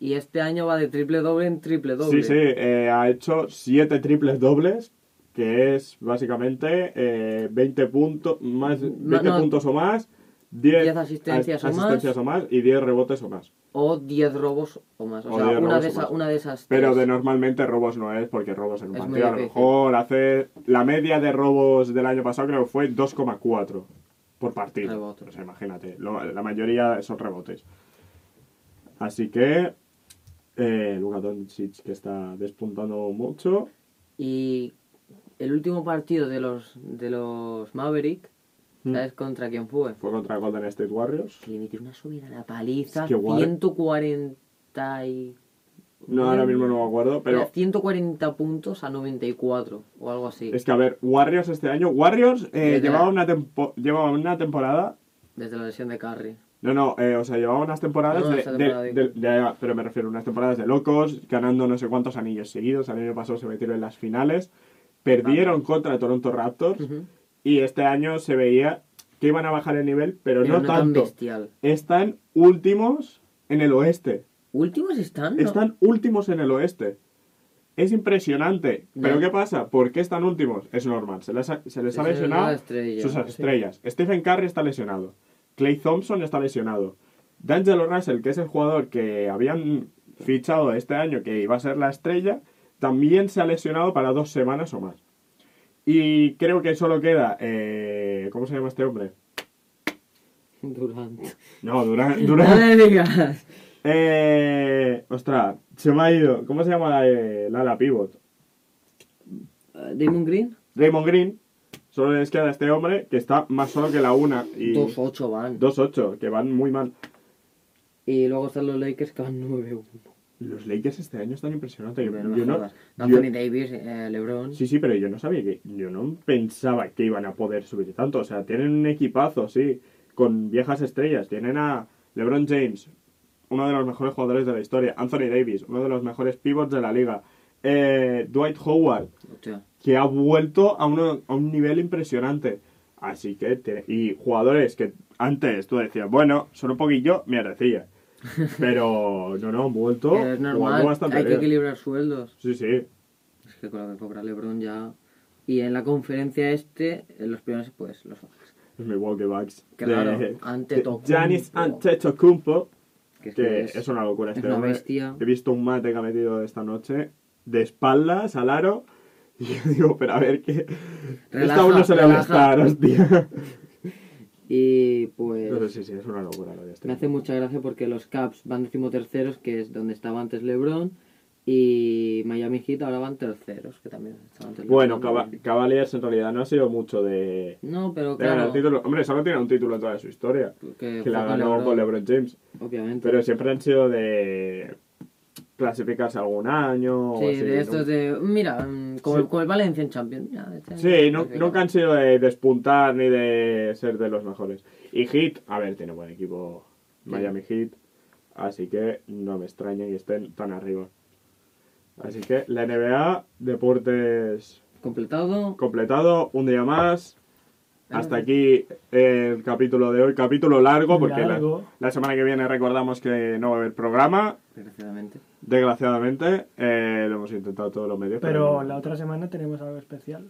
Y este año va de triple doble en triple doble. Sí, sí, eh, ha hecho 7 triples dobles, que es básicamente eh, 20, puntos más, 20 no. puntos o más, 10, 10 asistencias o más. asistencias o más y 10 rebotes o más. O 10 robos o más. O, O sea, 10 una de, o esa- más. una de esas. Pero tres. de normalmente robos no es, porque robos en un partido a lo mejor hace... La media de robos del año pasado creo que fue 2,4 por partido. Rebotes. O sea, imagínate, lo- la mayoría son rebotes. Así que... Eh, Luka Doncic que está despuntando mucho. Y el último partido de los, de los Maverick. ¿Sabes contra quién fue? Fue contra Golden State Warriors. Que le metieron una subida a la paliza. Es que War- 140 y... No, ahora mismo no me acuerdo, Pero pero 140 puntos a 94 o algo así. es que a ver, Warriors este año, Warriors eh, llevaba, una tempo- llevaba una temporada, Desde la lesión de Curry. no, no, eh, o sea, llevaba unas temporadas No, de, esa de- temporada de- digo. de- pero me refiero a unas temporadas de locos, ganando no sé cuántos anillos seguidos, el año pasado se metieron en las finales, perdieron contra Toronto Raptors. Y este año se veía que iban a bajar el nivel, pero, Pero no, tan tanto. bestial. Están últimos en el oeste. ¿Últimos están? ¿no? Están últimos en el oeste. Es impresionante. ¿Pero qué pasa? ¿Por qué están últimos? Es normal. Se les ha, se les ha Esa es lesionado estrella. sus estrellas. Stephen Curry está lesionado. Clay Thompson está lesionado. D'Angelo Russell, que es el jugador que habían fichado este año que iba a ser la estrella, también se ha lesionado para dos semanas o más. Y creo que solo queda... eh, ¿Cómo se llama este hombre? Durant. No, Durant. (laughs) No Durant. le digas. Eh, ostras, se me ha ido. ¿Cómo se llama eh, la ala pivot? Eh, Damon Green, Raymond Green. Solo les queda este hombre que está más solo que la una. Y 2-8 van. 2-8, que van muy mal. Y luego están los Lakers que van 9-1. Los Lakers este año están impresionantes. Yo, no yo no, jodas. yo- Anthony Davis, eh, LeBron. sí, sí, pero yo no sabía que. Yo no pensaba que iban a poder subir tanto. O sea, tienen un equipazo, sí, con viejas estrellas. Tienen a LeBron James, uno de los mejores jugadores de la historia. Anthony Davis, uno de los mejores pivots de la liga. Eh, Dwight Howard, Hostia. que ha vuelto a, uno- a un nivel impresionante. Así que, y jugadores que antes tú decías, bueno, son un poquillo, merecía. Pero no, no, han vuelto es normal, bastante hay que bien. equilibrar sueldos. Sí, sí. Es que con lo que cobra LeBron ya. Y en la conferencia este, en los primeros, pues los Bucks. Los Milwaukee Bucks. Claro, de, Antetokounmpo. Giannis Antetokounmpo, Que es, que que es, una locura es este una hombre. bestia. He visto un mate que ha metido esta noche de espaldas al aro. (laughs) Y yo digo, pero a ver, Relaja, esta uno se le va a estar, hostia. Y pues. No sé, sí, sí, es una locura lo de este. Me hace mucha gracia porque los Caps van decimoterceros, que es donde estaba antes LeBron, y Miami Heat ahora van terceros, que también estaban antes Bueno. Cava- Cavaliers en realidad no ha sido mucho de, No, pero de claro, título. Hombre, solo tiene un título en toda su historia, que, que la ganó con LeBron James. obviamente. Pero siempre han sido de clasificarse algún año. o sí, así, de ¿no? estos de. Mira, como, Sí. el, como el Valencia en Champions. mira, este Sí, no- nunca han sido de despuntar ni de ser de los mejores. Y Heat, a ver, tiene buen equipo Miami Heat, así que no me extraña que estén tan arriba. Así que la NBA, deportes Completado. completado, un día más. Hasta aquí el capítulo de hoy, capítulo largo, porque la-. La, semana que viene recordamos que no va a haber programa, Desgraciadamente. Desgraciadamente, eh, lo hemos intentado todos los medios. Pero la otra semana tenemos algo especial.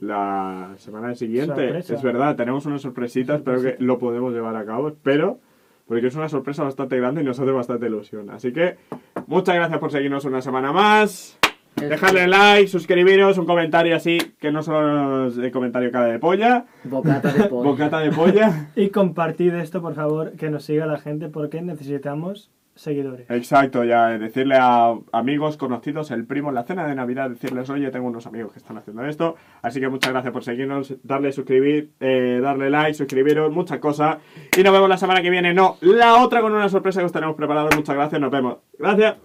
la semana siguiente, Sorpresa. es verdad, tenemos unas sorpresitas, espero que lo podemos llevar a cabo, espero, porque es una sorpresa bastante grande y nos hace bastante ilusión. Así que, muchas gracias por seguirnos una semana más. Dejadle like, suscribiros, un comentario así, que no solo es de comentario cara de polla, Bocata de pollo. (laughs) bocata de polla. Y compartid esto, por favor, que nos siga la gente porque necesitamos seguidores. Exacto, ya decirle a amigos, conocidos, el primo la cena de Navidad, decirles, oye, tengo unos amigos que están haciendo esto. Así que muchas gracias por seguirnos, darle suscribir, eh, darle like, suscribiros, muchas cosas. Y nos vemos la semana que viene, no, la otra con una sorpresa que os tenemos preparada. Muchas gracias, nos vemos. Gracias.